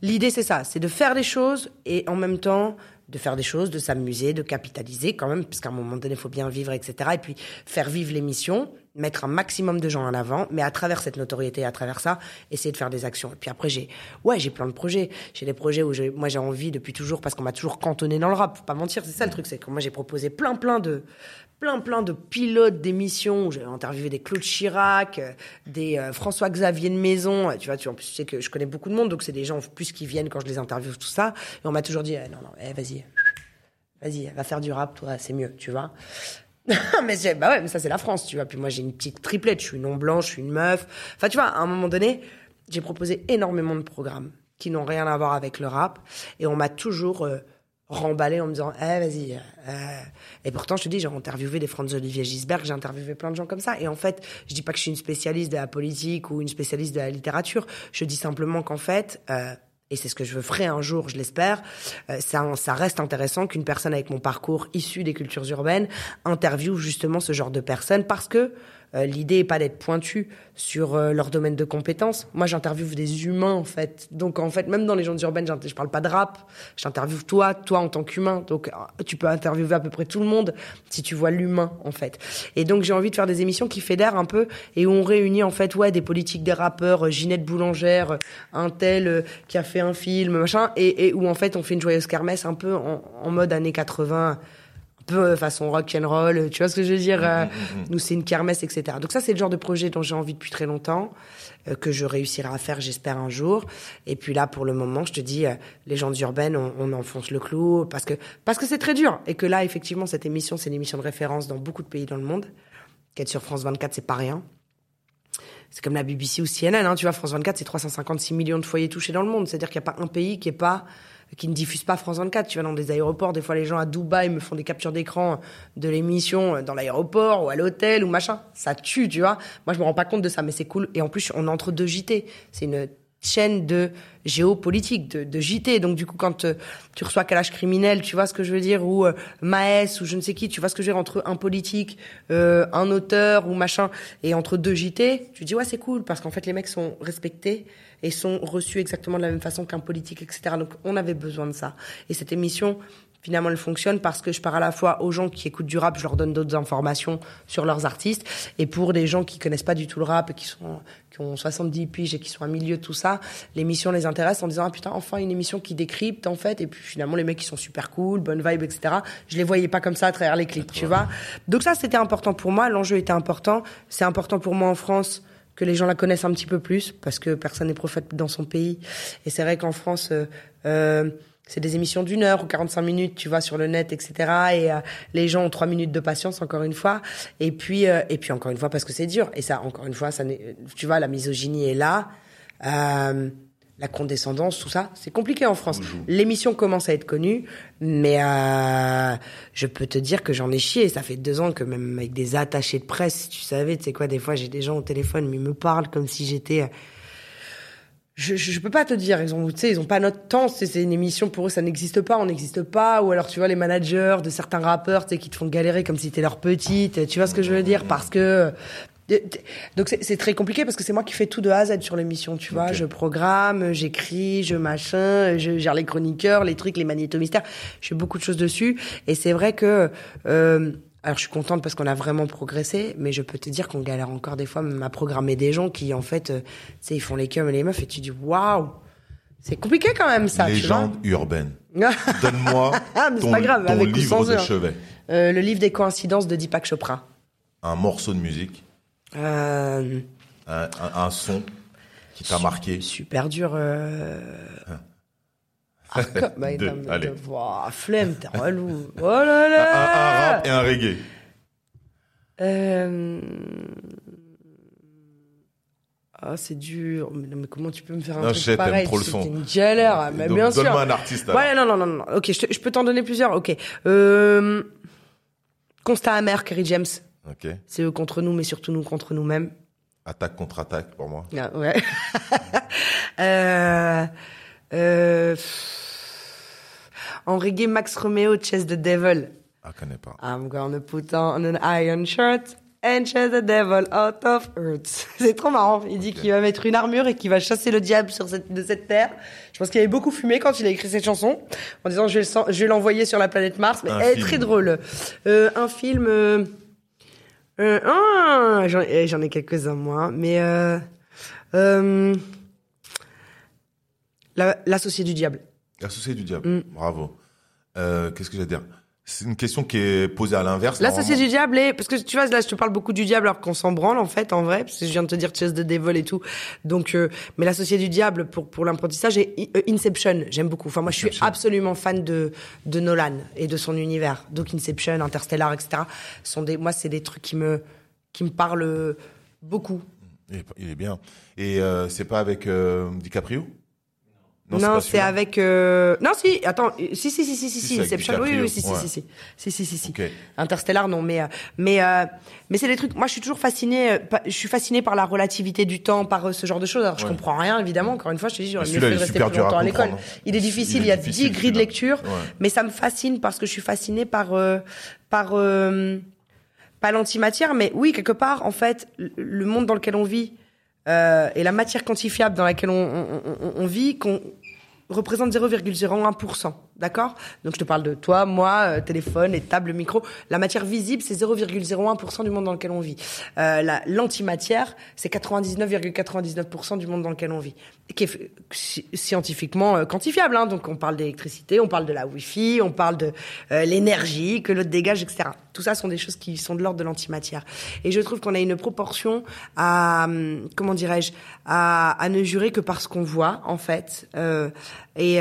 L'idée, c'est ça, c'est de faire des choses et en même temps de faire des choses, de s'amuser, de capitaliser quand même, parce qu'à un moment donné, il faut bien vivre, etc. Et puis faire vivre l'émission, mettre un maximum de gens en avant, mais à travers cette notoriété, à travers ça, essayer de faire des actions. Et puis après, j'ai, ouais, j'ai plein de projets. J'ai des projets où j'ai- moi j'ai envie depuis toujours, parce qu'on m'a toujours cantonné dans le rap. Faut pas mentir, c'est ça le truc, c'est que moi j'ai proposé plein, plein de, plein, plein de pilotes d'émissions où j'ai interviewé des Claude Chirac, euh, des euh, François-Xavier de Maison. Euh, Tu vois, tu, en plus, tu sais que je connais beaucoup de monde, donc c'est des gens en plus qui viennent quand je les interviewe, tout ça. Et on m'a toujours dit, eh, non, non, eh, vas-y, vas-y, va faire du rap, toi, c'est mieux, tu vois. mais bah ouais, mais ça c'est la France, tu vois. Puis moi j'ai une petite triplette, je suis non blanche, je suis une meuf. Enfin, tu vois, à un moment donné, j'ai proposé énormément de programmes qui n'ont rien à voir avec le rap, et on m'a toujours euh, remballé en me disant, eh vas-y. euh. Et pourtant, je te dis, j'ai interviewé des Franz Olivier Gisberg, j'ai interviewé plein de gens comme ça. Et en fait, je dis pas que je suis une spécialiste de la politique ou une spécialiste de la littérature. Je dis simplement qu'en fait. euh, et c'est ce que je ferai un jour, je l'espère, euh, ça, ça reste intéressant qu'une personne avec mon parcours issu des cultures urbaines interviewe justement ce genre de personnes parce que euh, l'idée est pas d'être pointu sur euh, leur domaine de compétences. Moi, j'interviewe des humains en fait. Donc en fait, même dans les gens urbaines, je parle pas de rap. J'interviewe toi, toi en tant qu'humain. Donc euh, tu peux interviewer à peu près tout le monde si tu vois l'humain en fait. Et donc j'ai envie de faire des émissions qui fédèrent un peu et où on réunit en fait ouais des politiques, des rappeurs, euh, Ginette Boulangère, un tel qui a fait un film, machin, et, et où en fait on fait une joyeuse kermesse un peu en, en mode années 80 un peu euh, façon rock and roll, tu vois ce que je veux dire euh, Nous, c'est une kermesse, etc. Donc ça, c'est le genre de projet dont j'ai envie depuis très longtemps, euh, que je réussirai à faire, j'espère, un jour. Et puis là, pour le moment, je te dis, euh, les gens urbaines, on, on enfonce le clou, parce que parce que c'est très dur. Et que là, effectivement, cette émission, c'est une émission de référence dans beaucoup de pays dans le monde. Qu'être sur France 24, c'est pas rien. C'est comme la BBC ou CNN, hein, tu vois, France 24, c'est 356 millions de foyers touchés dans le monde. C'est-à-dire qu'il n'y a pas un pays qui est pas qui ne diffuse pas France 24. Tu vas dans des aéroports, des fois les gens à Dubaï me font des captures d'écran de l'émission dans l'aéroport ou à l'hôtel ou machin. Ça tue, tu vois. Moi, je me rends pas compte de ça, mais c'est cool. Et en plus, on est entre deux JT. C'est une chaîne de géopolitique, de, de JT. Donc du coup, quand euh, tu reçois Kalash criminel, tu vois ce que je veux dire, ou euh, Maes ou je ne sais qui, tu vois ce que je veux dire entre un politique, euh, un auteur ou machin, et entre deux JT, tu dis ouais c'est cool parce qu'en fait les mecs sont respectés et sont reçus exactement de la même façon qu'un politique, etc. Donc on avait besoin de ça. Et cette émission finalement, elle fonctionne parce que je parle à la fois aux gens qui écoutent du rap, je leur donne d'autres informations sur leurs artistes, et pour des gens qui connaissent pas du tout le rap, et qui sont qui ont 70 piges et qui sont à milieu de tout ça, l'émission les intéresse en disant ah putain enfin une émission qui décrypte en fait, et puis finalement les mecs qui sont super cool, bonne vibe, etc. Je les voyais pas comme ça à travers les clips, tu vois. Donc ça c'était important pour moi, l'enjeu était important, c'est important pour moi en France que les gens la connaissent un petit peu plus parce que personne n'est prophète dans son pays. Et c'est vrai qu'en France, euh, euh, c'est des émissions d'une heure ou 45 minutes, tu vois, sur le net, etc. Et euh, les gens ont trois minutes de patience, encore une fois. Et puis, et puis encore une fois, parce que c'est dur. Et ça, encore une fois, ça, tu vois, la misogynie est là la condescendance, tout ça, c'est compliqué en France. L'émission commence à être connue, mais euh, je peux te dire que j'en ai chié. Ça fait deux ans que même avec des attachés de presse, tu savais, tu sais quoi, des fois j'ai des gens au téléphone, mais ils me parlent comme si j'étais... Euh, je, je, peux pas te dire, ils ont, tu sais, ils ont pas notre temps. C'est une émission pour eux, ça n'existe pas, on n'existe pas. Ou alors, tu vois, les managers de certains rappeurs, tu sais, qui te font galérer comme si t'étais leur petite. Tu vois ce que je veux dire? Parce que donc c'est très compliqué parce que c'est moi qui fais tout de A à Z sur l'émission, tu vois. Je programme, j'écris, je machin, je gère les chroniqueurs, les trucs, les magnétomystères. Je fais beaucoup de choses dessus. Et c'est vrai que... Euh, alors je suis contente parce qu'on a vraiment progressé, mais je peux te dire qu'on galère encore des fois même à programmer des gens qui en fait, euh, tu sais, ils font les cums et les meufs et tu dis waouh, c'est compliqué quand même ça. Légende urbaine. Donne-moi ah, ton, pas grave, avec livre de chevet. Euh, le livre des coïncidences de Deepak Chopra. Un morceau de musique. Euh, un, son qui t'a marqué Super dur. Euh... Ah, bah, allez. flemme, t'es relou. Oh là là un, un, rap et un reggae. Euh... Ah, c'est dur. Mais, mais, comment tu peux me faire un non, truc pareil? trop le son. Une galère. Mais bien sûr. Donne-moi un artiste. Ouais, non, non, non, non. Ok, je, je peux t'en donner plusieurs. Ok. Euh... Constat amer, Kerry James. C'est eux contre nous, mais surtout nous contre nous-mêmes. Attaque contre attaque pour moi. Ah, ouais. euh, euh, en reggae, Max Romeo, Chase the Devil. Ah, connais pas. I'm gonna put on an iron shirt and chase the devil out of earth. C'est trop marrant. Il dit qu'il va mettre une armure et qu'il va chasser le diable sur cette, de cette terre. Je pense qu'il avait beaucoup fumé quand il a écrit cette chanson, en disant je vais l'envoyer sur la planète Mars. Mais elle est très drôle. Euh, un film. Euh, ah, eh, j'en ai quelques-uns moi, mais euh, euh, l'associé du diable. L'associé du diable, mm. bravo. Euh, Qu'est-ce que j'allais dire? C'est une question qui est posée à l'inverse. L'associé du diable est, parce que tu vois, là, je te parle beaucoup du diable alors qu'on s'en branle, en fait, en vrai, parce que je viens de te dire Chess de Devil et tout. Donc, euh, mais l'associé du diable pour, pour l'apprentissage est euh, Inception. J'aime beaucoup. Enfin, moi, je suis absolument fan de, de Nolan et de son univers. Donc, Inception, Interstellar, etc. Sont des, moi, c'est des trucs qui me, qui me parlent beaucoup. Il est bien. Et euh, c'est pas avec euh, DiCaprio? Non, c'est avec. Euh... Non, si. Attends. Si, si, si, si, si, si. Inception. Oui, oui, si, si, si, si, si, si, si, si. Interstellar, non, mais, euh, mais, euh... mais c'est des trucs. Moi, je suis toujours fasciné. Euh, je suis fasciné par la relativité du temps, par euh, ce genre de choses. Alors, je comprends rien, évidemment. Encore une fois, je te dis, j'aurais mieux fait de rester plus longtemps à l'école. Il est difficile. Il, y a 10 grilles de lecture, mais ça me fascine parce que je suis fasciné par, par. pas l'antimatière, mais oui, quelque part, en fait, le monde dans lequel on vit. Euh, et la matière quantifiable dans laquelle on, on, on vit, qu'on représente 0,01%. D'accord? Donc je te parle de toi, moi, euh, téléphone, et table, micro. La matière visible, c'est 0,01% du monde dans lequel on vit. Euh, L'antimatière, c'est 99,99% du monde dans lequel on vit. Qui est scientifiquement euh, quantifiable. Hein Donc on parle d'électricité, on parle de la Wi-Fi, on parle de euh, l'énergie que l'autre dégage, etc. Tout ça sont des choses qui sont de l'ordre de l'antimatière. Et je trouve qu'on a une proportion à, hum, comment dirais-je, à, à ne jurer que parce qu'on voit, en fait. Euh, et,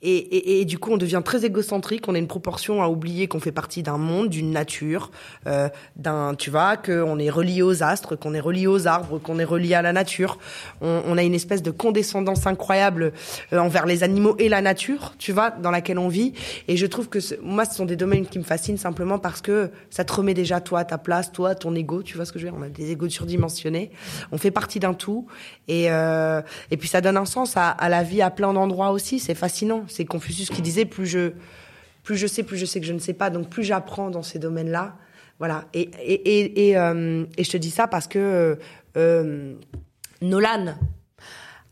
et, et, et, du coup, on devient très égocentrique. On a une proportion à oublier qu'on fait partie d'un monde, d'une nature, euh, d'un, tu vois, qu'on est relié aux astres, qu'on est relié aux arbres, qu'on est relié à la nature. On, on, a une espèce de condescendance incroyable euh, envers les animaux et la nature, tu vois, dans laquelle on vit. Et je trouve que moi, ce sont des domaines qui me fascinent simplement parce que ça te remet déjà toi ta place, toi, ton ego. Tu vois ce que je veux dire? On a des égos surdimensionnés. On fait partie d'un tout. Et euh, et puis ça donne un sens à, à la vie à plein d'endroits aussi. C'est fascinant. C'est Confucius qui disait plus je, plus je sais, plus je sais que je ne sais pas. Donc plus j'apprends dans ces domaines-là. Voilà. Et, et, et, euh, et, je te dis ça parce que euh, Nolan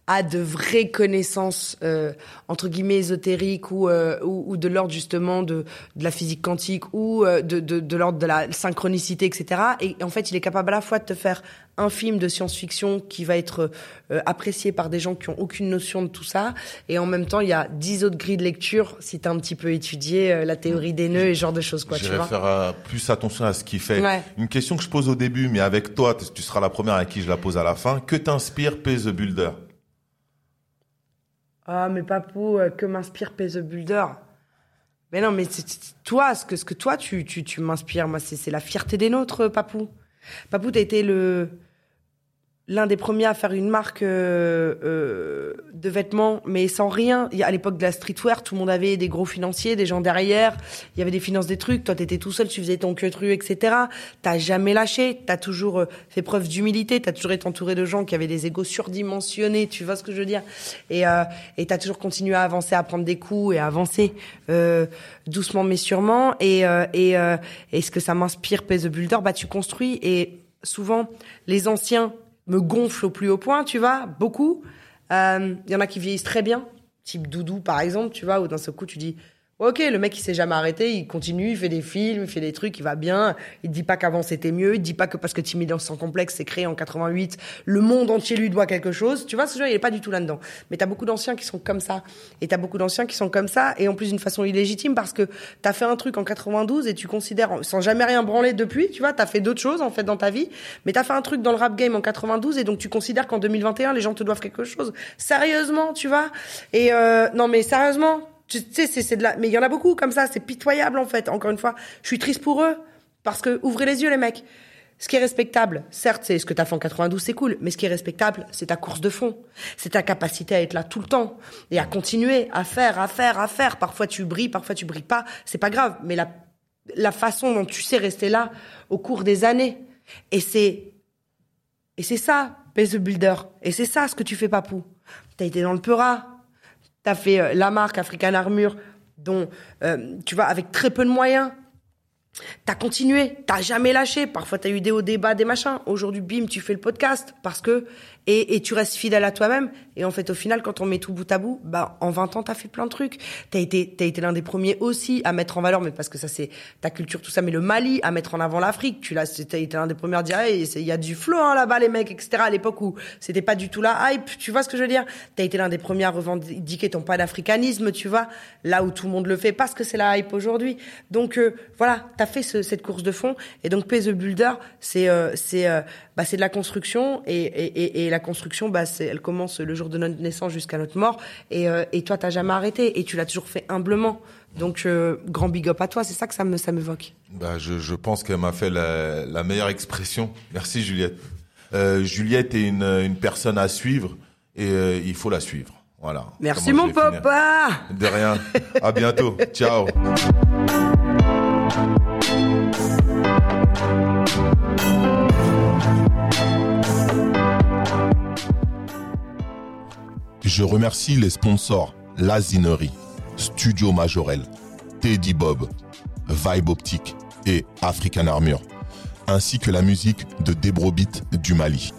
a de vraies connaissances euh, entre guillemets ésotériques ou, euh, ou, ou de l'ordre justement de, de la physique quantique ou euh, de, de, de l'ordre de la synchronicité, etc. Et en fait, il est capable à la fois de te faire un film de science-fiction qui va être euh, apprécié par des gens qui ont aucune notion de tout ça, et en même temps, il y a dix autres grilles de lecture si t'as un petit peu étudié euh, la théorie des nœuds et ce genre de choses, quoi. Tu J'irai vois faire euh, plus attention à ce qu'il fait. Ouais. Une question que je pose au début, mais avec toi, tu seras la première à qui je la pose à la fin. Que t'inspire P the Builder? Ah, mais papou, euh, que m'inspire Pay the Builder Mais non, mais c'est- toi, ce que, ce que toi, tu, tu, tu m'inspires, moi, c'est la fierté des nôtres, papou. Papou, t'as été le l'un des premiers à faire une marque euh, euh, de vêtements, mais sans rien. À l'époque de la streetwear, tout le monde avait des gros financiers, des gens derrière. Il y avait des finances, des trucs. Toi, t'étais tout seul, tu faisais ton queutru, etc. T'as jamais lâché. T'as toujours euh, fait preuve d'humilité. T'as toujours été entouré de gens qui avaient des égos surdimensionnés. Tu vois ce que je veux dire Et euh, et t'as toujours continué à avancer, à prendre des coups et à avancer euh, doucement mais sûrement. Et euh, et et ce que ça m'inspire, Pay the Builder, bah tu construis et souvent les anciens me gonflent au plus haut point, tu vois, beaucoup. Euh, Il y en a qui vieillissent très bien, type Doudou par exemple, tu vois, où d'un seul coup tu dis, ok, le mec il s'est jamais arrêté, il continue, il fait des films, il fait des trucs, il va bien. Il dit pas qu'avant c'était mieux, il dit pas que parce que Timide sans complexe s'est créé en 88, le monde entier lui doit quelque chose. Tu vois, ce genre il est pas du tout là-dedans. Mais t'as beaucoup d'anciens qui sont comme ça, et t'as beaucoup d'anciens qui sont comme ça, et en plus d'une façon illégitime parce que t'as fait un truc en 92 et tu considères sans jamais rien branler depuis, tu vois, t'as fait d'autres choses en fait dans ta vie, mais t'as fait un truc dans le rap game en 92 et donc tu considères qu'en 2021 les gens te doivent quelque chose. Sérieusement, tu vois? Et euh, non mais sérieusement, tu sais c'est de la mais il y en a beaucoup comme ça, c'est pitoyable en fait. Encore une fois, je suis triste pour eux parce que ouvrez les yeux les mecs. Ce qui est respectable, certes, c'est ce que t'as fait en 92, c'est cool, mais ce qui est respectable, c'est ta course de fond. C'est ta capacité à être là tout le temps et à continuer à faire, à faire, à faire. Parfois tu brilles, parfois tu brilles pas, c'est pas grave, mais la façon dont tu sais rester là au cours des années. Et c'est et c'est ça, Pay Builder. Et c'est ça ce que tu fais, Papou. T'as été dans le Peura. T'as fait euh, la marque African Armure, dont, euh, tu vois, avec très peu de moyens. T'as continué, t'as jamais lâché. Parfois, t'as eu des hauts débats, des machins. Aujourd'hui, bim, tu fais le podcast parce que et, et tu restes fidèle à toi-même. Et en fait, au final, quand on met tout bout à bout, bah, en 20 ans, t'as fait plein de trucs. T'as été, t'as été l'un des premiers aussi à mettre en valeur, mais parce que ça, c'est ta culture, tout ça, mais le Mali, à mettre en avant l'Afrique. Tu l'as, t'as été l'un des premiers à dire, il y a du flow, hein, là-bas, les mecs, etc. À l'époque où c'était pas du tout la hype. Tu vois ce que je veux dire? T'as été l'un des premiers à revendiquer ton panafricanisme, tu vois. Là où tout le monde le fait parce que c'est la hype aujourd'hui. Donc, euh, voilà, t'as fait ce- cette course de fond. Et donc, Pay the Builder, c'est, euh, c'est, euh, bah, c'est de la construction et, et, et, et construction, bah, elle commence le jour de notre naissance jusqu'à notre mort. Et, euh, et toi, t'as jamais arrêté et tu l'as toujours fait humblement. Donc, euh, grand big up à toi. C'est ça que ça me, ça m'évoque. Bah, je, je pense qu'elle m'a fait la, la meilleure expression. Merci Juliette. Euh, Juliette est une, une personne à suivre et euh, il faut la suivre. Voilà. Merci Comment mon finir. papa. De rien. À bientôt. Ciao. Je remercie les sponsors Lazinerie, Studio Majorel, Teddy Bob, Vibe Optique et African Armure, ainsi que la musique de Debrobit du Mali.